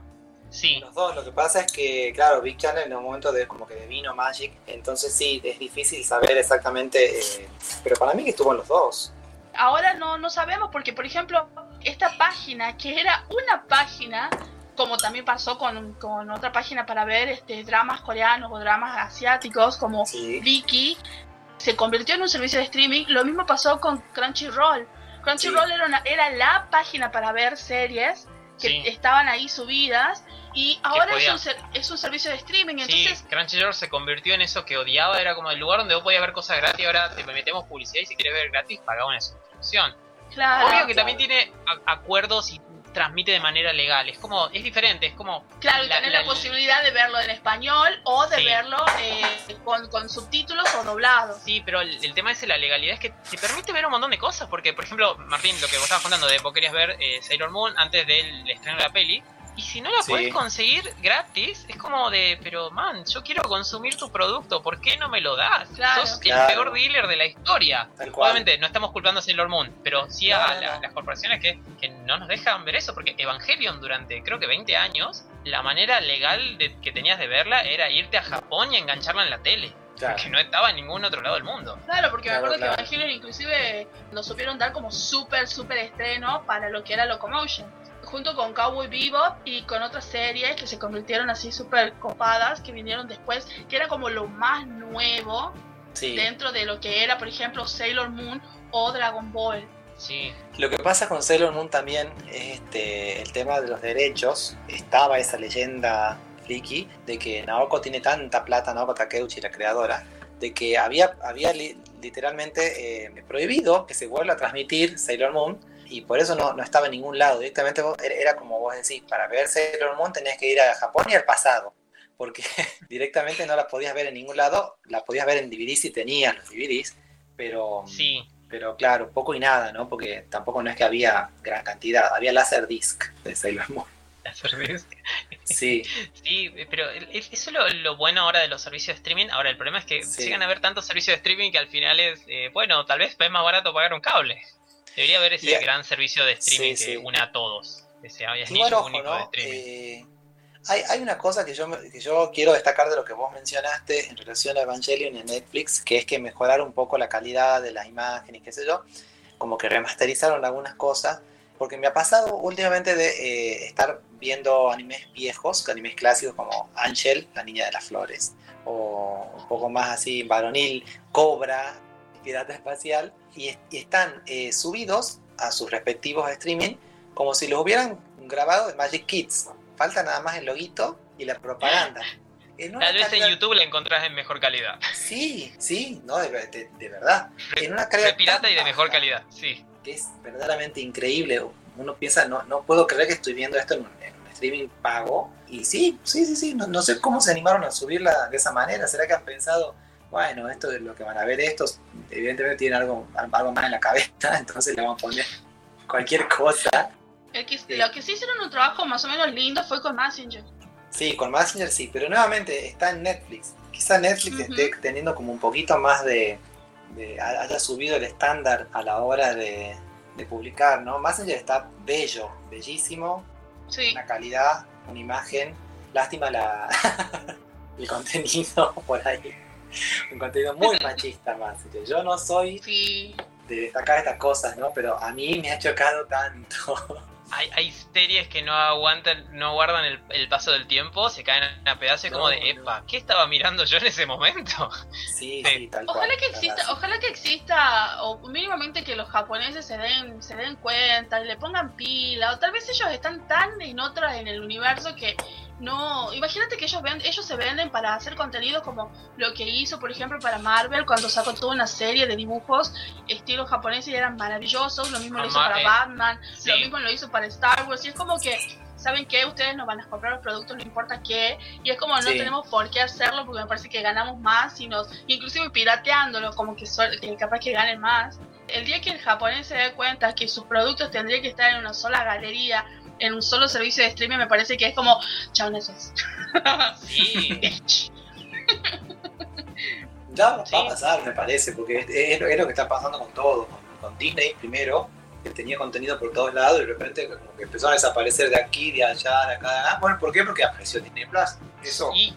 Sí. Los dos, lo que pasa es que, claro, Big Channel en un momento de como que devino Magic, entonces sí, es difícil saber exactamente, eh, pero para mí que estuvo en los dos. Ahora no, no sabemos porque, por ejemplo, esta página, que era una página, como también pasó con, con otra página para ver este, dramas coreanos o dramas asiáticos, como Sí. Viki, se convirtió en un servicio de streaming. Lo mismo pasó con Crunchyroll. Crunchyroll era, una- era la página para ver series que Sí. estaban ahí subidas y ahora es un, ser- es un servicio de streaming. Sí, Entonces, Crunchyroll se convirtió en eso que odiaba, era como el lugar donde vos podías ver cosas gratis, ahora te metemos publicidad y si quieres ver gratis, paga una suscripción. claro, Obvio que claro. también tiene acuerdos y transmite de manera legal, es como, es diferente, es como... claro, y la- tener la- la, posibilidad de verlo en español o de Sí. verlo eh, con, con subtítulos o doblados. Sí, pero el, el tema es la legalidad, es que te permite ver un montón de cosas, porque, por ejemplo, Martín, lo que vos estabas contando de vos querías ver eh, Sailor Moon antes del estreno de la peli, y si no la Sí. podés conseguir gratis, es como de, pero man, yo quiero consumir tu producto, ¿por qué no me lo das? Claro. Sos Claro. el peor dealer de la historia. Obviamente, no estamos culpando a Sailor Moon, pero sí a la- no. las corporaciones que, que no nos dejan ver eso, porque Evangelion durante creo que 20 años, la manera legal de, que tenías de verla era irte a Japón y engancharla en la tele, Claro. que no estaba en ningún otro lado del mundo. Claro, porque Claro, me acuerdo claro. que Evangelion inclusive lo supieron dar como súper, súper estreno para lo que era Locomotion. Junto con Cowboy Bebop y con otras series que se convirtieron así súper copadas, que vinieron después, que era como lo más nuevo Sí. dentro de lo que era, por ejemplo, Sailor Moon o Dragon Ball. Sí, Lo que pasa con Sailor Moon también es este, el tema de los derechos. Estaba esa leyenda friki de que Naoko tiene tanta plata, Naoko Takeuchi, la creadora, de que había, había li- literalmente eh, prohibido que se vuelva a transmitir Sailor Moon y por eso no, no estaba en ningún lado. Directamente vos- era, como vos decís, para ver Sailor Moon tenías que ir a Japón y al pasado, porque directamente no la podías ver en ningún lado, la podías ver en DVD si tenías los DVDs, pero, Sí, pero claro, poco y nada, ¿no? Porque tampoco no es que había gran cantidad, había Laserdisc de Sailor Moon. Sí, Sí, pero eso es lo, lo bueno ahora de los servicios de streaming. Ahora, el problema es que Sí. llegan a haber tantos servicios de streaming que al final es, eh, bueno, tal vez es más barato pagar un cable. Debería haber ese Y gran servicio de streaming Sí, que sí. una a todos. Que sea es Igual, ojo, único de ¿no? streaming. Eh, hay, hay una cosa que yo, que yo quiero destacar de lo que vos mencionaste en relación a Evangelion en Netflix, que es que mejoraron un poco la calidad de las imágenes, qué sé yo, como que remasterizaron algunas cosas, porque me ha pasado últimamente de eh, estar viendo animes viejos, animes clásicos como Angel, la niña de las flores, o un poco más así, varonil, Cobra, Pirata Espacial, y, y están eh, subidos a sus respectivos streaming como si los hubieran grabado de Magic Kids. Falta nada más el loguito y la propaganda. En una Tal vez en calidad- YouTube la encontrás en mejor calidad. Sí, sí, no, de, de- de verdad. Re- En una calidad pirata y de mejor calidad, sí. Que es verdaderamente increíble. Uno piensa, no, no puedo creer que estoy viendo esto en un, en un streaming pago. Y sí, sí, sí, sí. No, no sé cómo se animaron a subirla de esa manera. ¿Será que han pensado, bueno, esto es lo que van a ver estos? Evidentemente tienen algo, algo más en la cabeza, entonces le van a poner cualquier cosa. El que- Sí. Lo que sí hicieron un trabajo más o menos lindo fue con Messenger. Sí, con Messenger sí, pero nuevamente está en Netflix. Quizá Netflix esté teniendo como un poquito más de, de- haya subido el estándar a la hora de, de publicar, ¿no? Messenger está bello, bellísimo, Sí. una calidad, una imagen. Lástima la el contenido por ahí. Un contenido muy machista Messenger. Yo no soy Sí. de destacar estas cosas, ¿no? Pero a mí me ha chocado tanto. Hay, hay series que no aguantan, no guardan el, el paso del tiempo, se caen a pedazos y No, como de, no. epa, ¿qué estaba mirando yo en ese momento? Sí, Sí. sí, tal cual. Ojalá que exista, ojalá que exista, o mínimamente que los japoneses se den, se den cuenta, le pongan pila, o tal vez ellos están tan en otra en el universo que no. Imagínate que ellos ven, ellos se venden para hacer contenido como lo que hizo, por ejemplo, para Marvel cuando sacó toda una serie de dibujos estilo japonés y eran maravillosos, lo mismo lo hizo para eh, Batman, sí. lo mismo lo hizo para Star Wars, y es como que ¿saben qué? Ustedes nos van a comprar los productos, no importa qué. Y es como no Sí. tenemos por qué hacerlo porque me parece que ganamos más, y nos, inclusive pirateándolo, como que, que capaz que ganen más. El día que el japonés se dé cuenta que sus productos tendrían que estar en una sola galería, en un solo servicio de streaming, me parece que es como, chao, Netflix. Sí, Ya va Sí. a pasar, me parece, porque es, es lo- es lo que está pasando con todo. Con, con Disney primero, que tenía contenido por todos lados y de repente como que empezaron a desaparecer de aquí, de allá, de acá, de allá. Bueno, ¿por qué? Porque apareció Disney Plus. Eso. y, y-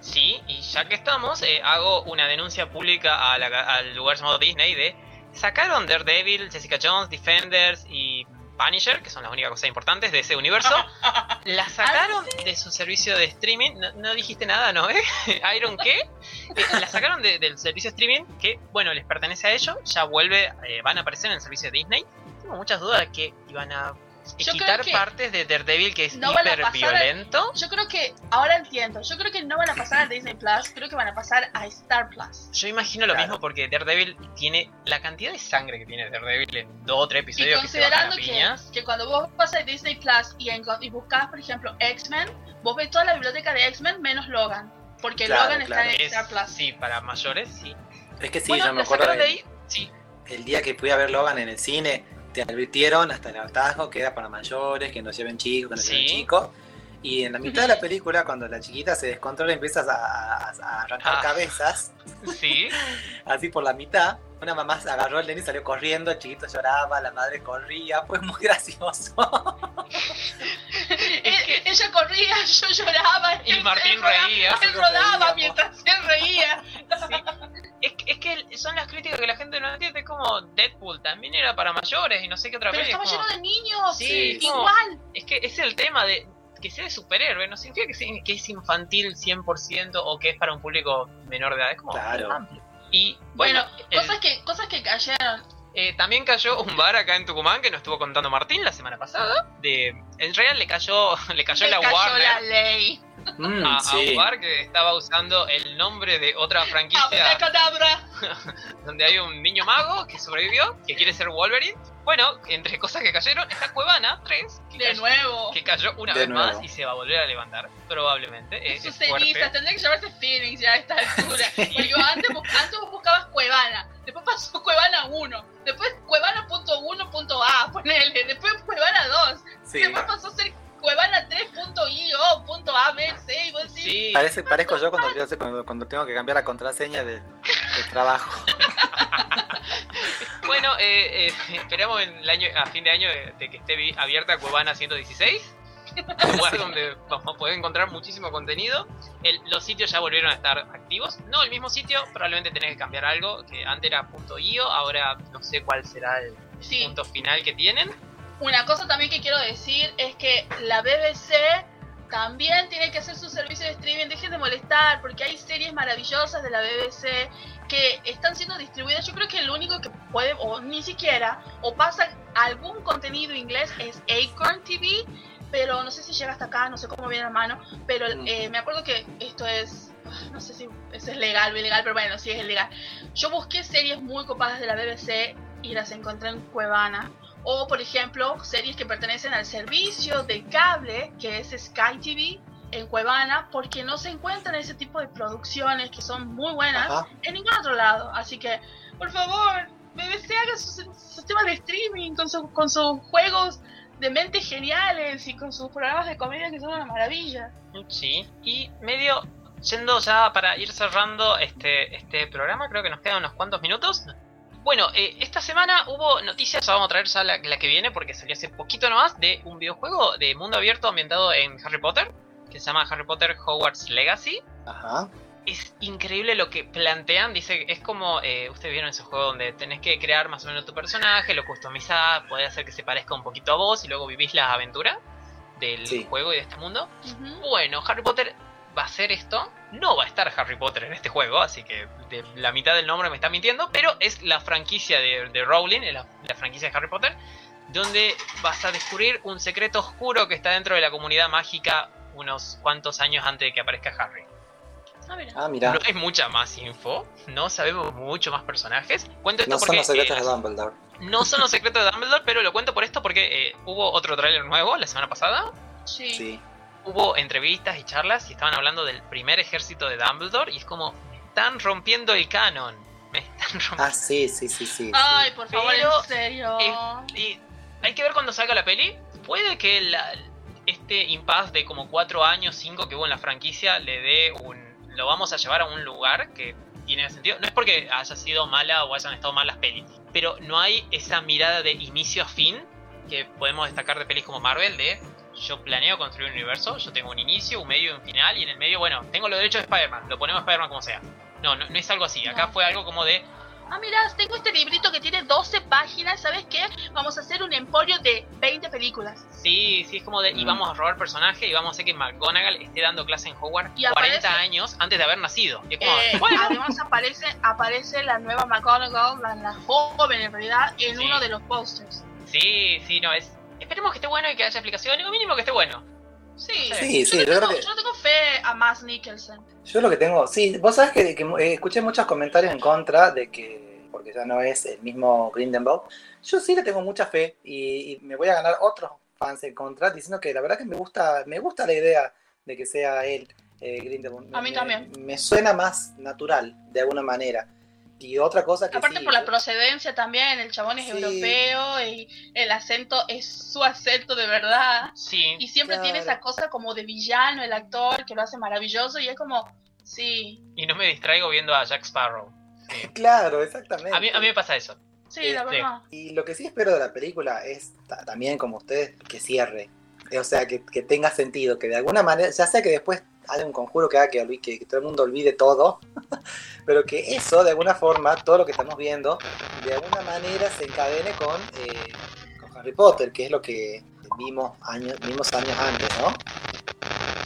sí, y ya que estamos, eh, hago una denuncia pública a la- al lugar llamado Disney de sacaron Daredevil, Jessica Jones, Defenders y Punisher, que son las únicas cosas importantes de ese universo, la sacaron de su servicio de streaming, no, no dijiste nada, ¿no? ¿Eh? ¿Iron qué? Eh, la sacaron de- del servicio de streaming, que bueno, les pertenece a ellos, ya vuelve, eh, van a aparecer en el servicio de Disney. Tengo muchas dudas de que iban a Yo quitar partes de Daredevil que es no hiper pasar violento. Yo creo que, ahora entiendo, yo creo que no van a pasar a Disney Plus, creo que van a pasar a Star Plus. Yo imagino lo Claro. mismo porque Daredevil tiene la cantidad de sangre que tiene Daredevil en dos o tres Y episodios que se bajan a considerando que, piñas. que cuando vos vas a Disney Plus y, y buscas, por ejemplo, X-Men, vos ves toda la biblioteca de X-Men menos Logan. Porque Claro, Logan claro. está en Es- Star Plus. sí, para mayores, sí. Es que sí, bueno, yo me acuerdo de de- ahí. Sí, el día que fui a ver Logan en el cine, te advirtieron hasta el hartazgo que era para mayores, que no lleven chicos, que no lleven Sí. chicos. Y en la mitad de la película, cuando la chiquita se descontrola y empiezas a, a- a arrancar Ah. cabezas, sí. así por la mitad, una mamá se agarró el nene y salió corriendo, el chiquito lloraba, la madre corría, fue muy gracioso. Ella corría, yo lloraba. Y él- Martín él rodaba- reía. Él rodaba mientras él reía. Es, que- es que son las críticas que la gente no entiende. Como Deadpool también era para mayores y no sé qué otra Pero peli, estaba es como- lleno de niños. Sí, Sí, igual. Es que es el tema de que sea de superhéroe, no significa que, sea- que es infantil 100% o que es para un público menor de edad, es como Claro. amplio. Y bueno, Bueno, el- cosas, que, cosas que cayeron. eh, también cayó un bar acá en Tucumán que nos estuvo contando Martín la semana pasada. De, en realidad le cayó, le cayó Le la cayó Warner. la ley. Mm, a, sí. que estaba usando el nombre de otra franquicia donde hay un niño mago que sobrevivió, que quiere ser Wolverine. Bueno, entre cosas que cayeron, está Cuevana 3, que, De cayó, nuevo. que cayó una De vez nuevo. más y se va a volver a levantar, probablemente. Es, Sus es cenizas, tendría que llamarse Feelings ya a esta altura. Porque antes, bus- antes vos buscabas Cuevana, después pasó Cuevana 1, después Cuevana.1.a, ponele, después Cuevana 2, Sí. después pasó a ser Cuevana 3.io.abc y vos decís, Sí, Parece, parezco yo cuando, quiero hacer- cuando, cuando tengo que cambiar la contraseña de, de trabajo. bueno, eh, eh, esperamos en el año, a fin de año de, de que esté abierta Cuevana 116. Un lugar donde vamos a poder encontrar muchísimo contenido. El- los sitios ya volvieron a estar activos. No el mismo sitio, probablemente tenés que cambiar algo. Que antes era .io, ahora no sé cuál será el sí. punto final que tienen. Una cosa también que quiero decir es que la BBC también tiene que hacer su servicio de streaming. Dejen de molestar porque hay series maravillosas de la BBC que están siendo distribuidas. Yo creo que el único que puede, o ni siquiera, o pasa algún contenido inglés es Acorn TV, pero no sé si llega hasta acá, no sé cómo viene la mano. Pero Mm. eh, me acuerdo que esto es, no sé si eso es legal o ilegal, pero bueno, sí es legal. Yo busqué series muy copadas de la BBC y las encontré en Cuevana. O, por ejemplo, series que pertenecen al servicio de cable, que es Sky TV, en Cuevana, porque no se encuentran ese tipo de producciones que son muy buenas Ajá. en ningún otro lado. Así que, por favor, BBC haga su sistema de streaming con, su- con sus juegos de mentes geniales y con sus programas de comedia que son una maravilla. Sí. Y medio yendo ya para ir cerrando este, este programa, creo que nos quedan unos cuantos minutos. Bueno, eh, esta semana hubo noticias, vamos a traer ya la, la que viene porque salió hace poquito nomás, de un videojuego de mundo abierto ambientado en Harry Potter, que se llama Harry Potter Hogwarts Legacy. Ajá. Es increíble lo que plantean, dice, es como, eh, ustedes vieron ese juego donde tenés que crear más o menos tu personaje, lo customizás, podés hacer que se parezca un poquito a vos y luego vivís la aventura del Sí. juego y de este mundo. Bueno, Harry Potter va a hacer esto. No va a estar Harry Potter en este juego, así que de la mitad del nombre me está mintiendo, pero es la franquicia de, de Rowling, es la, la franquicia de Harry Potter, donde vas a descubrir un secreto oscuro que está dentro de la comunidad mágica unos cuantos años antes de que aparezca Harry. Ah, mira. Ah, mira. No hay mucha más info, no sabemos mucho más personajes. Cuento esto No son los secretos eh, de Dumbledore. no son los secretos de Dumbledore, pero lo cuento por esto porque eh, hubo otro tráiler nuevo la semana pasada Sí. Sí. Hubo entrevistas y charlas y estaban hablando del primer ejército de Dumbledore y es como, me están rompiendo el canon. Me están rompiendo. Ah, sí, sí, sí, sí. Ay, por favor, Pero, en serio. eh, Y hay que ver cuando salga la peli. Puede que la- este impasse de como cuatro años, cinco que hubo en la franquicia le dé un... Lo vamos a llevar a un lugar que tiene sentido. No es porque haya sido mala o hayan estado mal las pelis, pero no hay esa mirada de inicio a fin que podemos destacar de pelis como Marvel de yo planeo construir un universo, yo tengo un inicio, un medio y un final, y en el medio, bueno, tengo los derechos de Spider-Man, lo ponemos Spider-Man como sea. No, no, no es algo así. Acá No. fue algo como de, Ah, mira, tengo este librito que tiene 12 páginas. ¿Sabes qué? Vamos a hacer un emporio de 20 películas. sí, sí, es como de, y Mm. vamos a robar personajes y vamos a hacer que McGonagall esté dando clase en Hogwarts Y 40 aparece- años antes de haber nacido. Y es como, Eh, bueno, Además aparece, aparece la nueva McGonagall, la, la joven en realidad, en Sí. uno de los posters. sí, sí, no, es... Esperemos que esté bueno y que haya explicación, o mínimo que esté bueno. Sí, Sí, yo, sí, yo tengo, que- yo tengo fe a Matt Nicholson. Yo lo que tengo, sí, vos sabés que, que, eh, escuché muchos comentarios en contra de que, porque ya no es el mismo Grindelwald, yo sí le tengo mucha fe y, y me voy a ganar otros fans en contra diciendo que la verdad que me gusta, me gusta la idea de que sea él eh, Grindelwald. A mí Me- también. Me suena más natural, de alguna manera. Y otra cosa que Aparte sí, por la procedencia también, el chabón es Sí. europeo y el acento es su acento de verdad. Sí, Y siempre Claro. tiene esa cosa como de villano el actor que lo hace maravilloso y es como, sí, y no me distraigo viendo a Jack Sparrow. Sí. Claro, exactamente. A mí, a mí me pasa eso. sí, la Este, verdad. Y lo que sí espero de la película es ta- también, como ustedes, que cierre. O sea, que, que tenga sentido, que de alguna manera, ya sea que después haya un conjuro que haga que, que- todo el mundo olvide todo, pero que eso, de alguna forma, todo lo que estamos viendo, de alguna manera se encadene con, eh, con Harry Potter, que es lo que vimos años, vimos años antes, ¿no?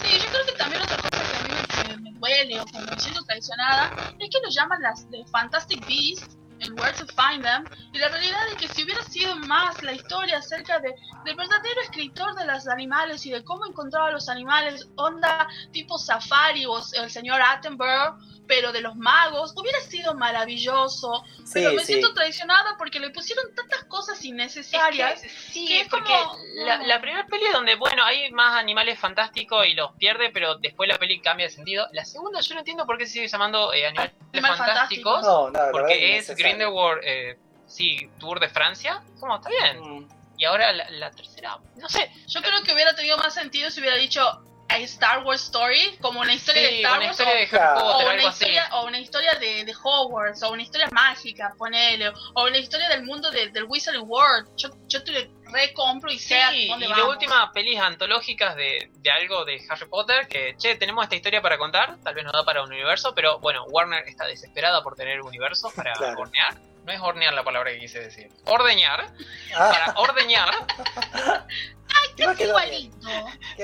Sí, yo creo que también otra cosa que a mí me, me- duele o que me traicionada es que lo llaman las de Fantastic Beasts en Where to Find Them. Y la realidad es que si hubiera sido más la historia acerca de, del verdadero escritor de los animales y de cómo encontraba a los animales, onda tipo Safari o el señor Attenborough, pero de los magos, hubiera sido maravilloso. Sí, pero me sí. siento traicionada porque le pusieron tantas cosas innecesarias. Es que, sí, que es porque como- la, la primera peli es donde, bueno, hay más animales fantásticos y los pierde, pero después la peli cambia de sentido. La segunda yo no entiendo por qué se sigue llamando eh, Animales Animales Fantásticos, Fantásticos. No, no, porque es. Grindelwald, eh, sí, Tour de Francia. ¿Cómo? Está bien. Mm. Y ahora la, la tercera, no sé. Yo creo que hubiera tenido más sentido si hubiera dicho Star Wars Story, como una historia de Star Wars. historia o- de Harry Claro. Potter, o algo una historia, o una historia de, de Hogwarts, o una historia mágica, ponele, o una historia del mundo de- del Wizarding World. Yo, yo te recompro y Sí, sé a y dónde de vamos. última pelis antológicas de, de algo de Harry Potter, que, che, tenemos esta historia para contar, tal vez nos da para un universo, pero bueno, Warner está desesperada por tener universo para Claro. hornear. No es hornear la palabra que quise decir. Ordeñar. Ah, Para ordeñar, bien, igualito.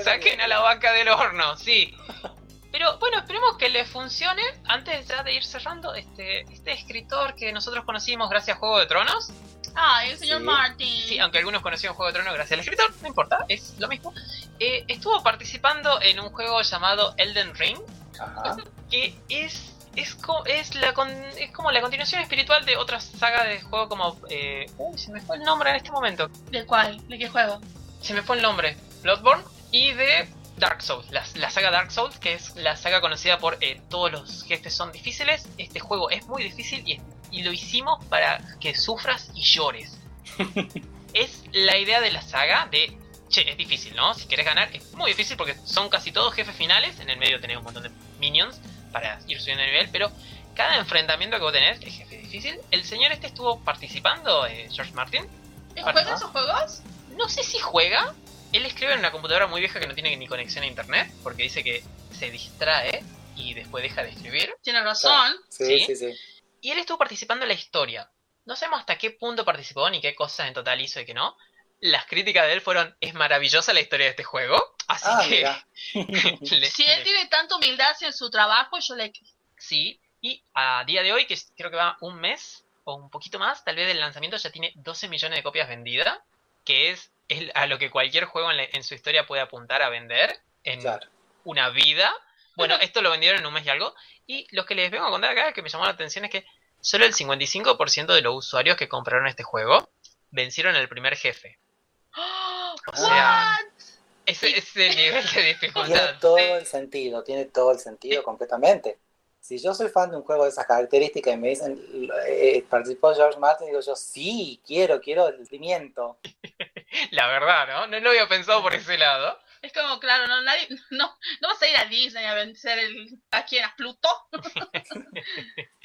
saquen bien. a la vaca del horno, sí. Pero bueno, esperemos que le funcione. Antes ya de ir cerrando, este, este escritor que nosotros conocimos gracias a Juego de Tronos, Ah, el señor Sí. Martin. Sí, aunque algunos conocían Juego de Tronos gracias al escritor, no importa, es lo mismo. Eh, estuvo participando en un juego llamado Elden Ring, Ajá. que es es, co- es, la con- es como la continuación espiritual de otras sagas de juego como... Eh, uy, se me fue el nombre en este momento. ¿De cuál? ¿De qué juego? Se me fue el nombre. Bloodborne y de Dark Souls, la, la saga Dark Souls, que es la saga conocida por eh, todos los jefes son difíciles. Este juego es muy difícil y, y lo hicimos para que sufras y llores. es la idea de la saga de, che, es difícil, ¿no? Si querés ganar, es muy difícil porque son casi todos jefes finales. En el medio tenés un montón de minions para ir subiendo de nivel, pero cada enfrentamiento que vos tenés es jefe difícil. El señor este estuvo participando, eh, George Martin. ¿Juega esos juegos? No sé si juega. Él escribe en una computadora muy vieja que no tiene ni conexión a internet, porque dice que se distrae y después deja de escribir. Tiene razón. Sí, ¿Sí? sí, sí. Y él estuvo participando en la historia. No sabemos hasta qué punto participó ni qué cosas en total hizo y qué no. Las críticas de él fueron, es maravillosa la historia de este juego. Así Ah, que... le- Si él le- tiene tanta humildad en su trabajo, yo le... Sí, y a día de hoy, que creo que va un mes o un poquito más, tal vez del lanzamiento ya tiene 12 millones de copias vendidas, que es, es a lo que cualquier juego en, la- en su historia puede apuntar a vender en Claro. una vida. Bueno, esto lo vendieron en un mes y algo. Y lo que les vengo a contar acá, que me llamó la atención, es que solo el 55% de los usuarios que compraron este juego vencieron el primer jefe. O sea, ese, ese nivel de Tiene dificultad. todo Sí. el sentido, tiene todo el sentido completamente. Si yo soy fan de un juego de esas características y me dicen, eh, participó George Martin, digo yo, sí, quiero, quiero el sentimiento. La verdad, ¿no? No lo había pensado por ese lado. Es como, claro, no, nadie, no, no vas a ir a Disney a vencer el, a quién, a Pluto.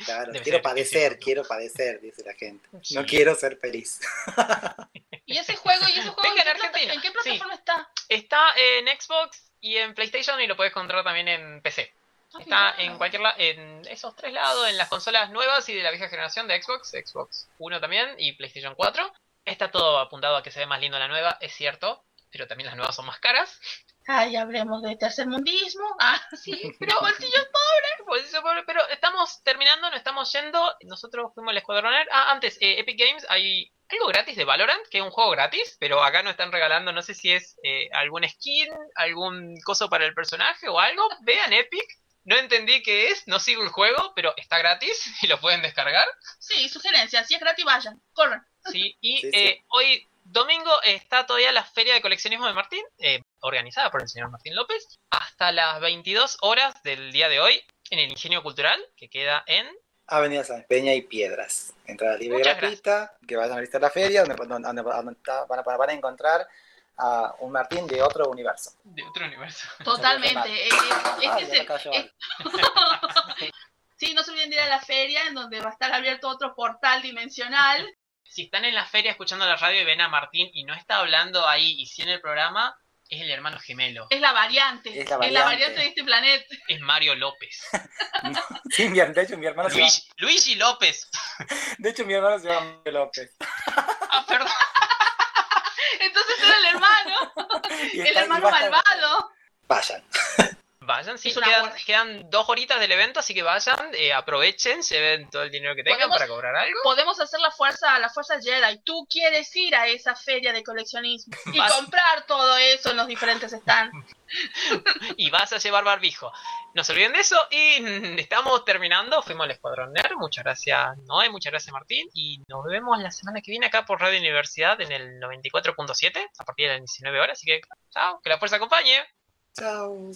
Claro, Debe quiero padecer, quiero padecer, dice la gente. Sí. No quiero ser feliz. Y ese juego, y ese juego ¿en, en Argentina. ¿en qué Sí. plataforma está? Está en Xbox y en PlayStation y lo puedes encontrar también en PC. Está en cualquier lado, en esos tres lados, en las consolas nuevas y de la vieja generación de Xbox, Xbox 1 también y PlayStation 4. Está todo apuntado a que se ve más lindo la nueva, es cierto, pero también las nuevas son más caras. Ay, hablemos de tercermundismo. Ah, Sí, pero bolsillos pobres, bolsillos pobres, pero estamos terminando, nos estamos yendo. Nosotros fuimos al Escuadroner. Ah, antes, eh, Epic Games, hay algo gratis de Valorant, que es un juego gratis, pero acá nos están regalando, no sé si es eh, algún skin, algún coso para el personaje o algo. Vean Epic. No entendí qué es, no sigo el juego, pero está gratis y lo pueden descargar. sí, sugerencia. Si es gratis, vayan. Corran. Sí, y Sí, sí. eh, hoy domingo está todavía la Feria de Coleccionismo de Martín, eh, organizada por el señor Martín López, hasta las 22 horas del día de hoy en el Ingenio Cultural, que queda en... Avenida San Peña y Piedras. Entrada libre y Muchas gratuita, que vayan a visitar la feria, donde, donde- donde a- van a encontrar a un Martín de otro universo. de otro universo. Totalmente. Eh, eh, Ah, este es es- Sí, no se olviden de ir a la feria, en donde va a estar abierto otro portal dimensional. Si están en la feria escuchando la radio y ven a Martín y no está hablando ahí y sí en el programa, es el hermano gemelo, Es la variante. Es la variante. de este planeta. es Mario López. Sí, de hecho mi hermano se llama, Luigi, Luigi López. de hecho mi hermano se llama Mario López. Entonces era el hermano. El hermano malvado. Vayan. Vayan, sí, quedan, quedan dos horitas del evento, así que vayan, eh, aprovechen, se ven todo el dinero que tengan Podemos- para cobrar algo. Podemos hacer la fuerza, la fuerza Jedi. Tú quieres ir a esa feria de coleccionismo y Vas- comprar todo eso en los diferentes stands. y vas a llevar barbijo. No se olviden de eso y mm, estamos terminando. Fuimos al Escuadrón Nerd. Muchas gracias Noé, muchas gracias Martín y nos vemos la semana que viene acá por Radio Universidad en el 94.7 a partir de las 19 horas. Así que chao, que la fuerza acompañe. Chao.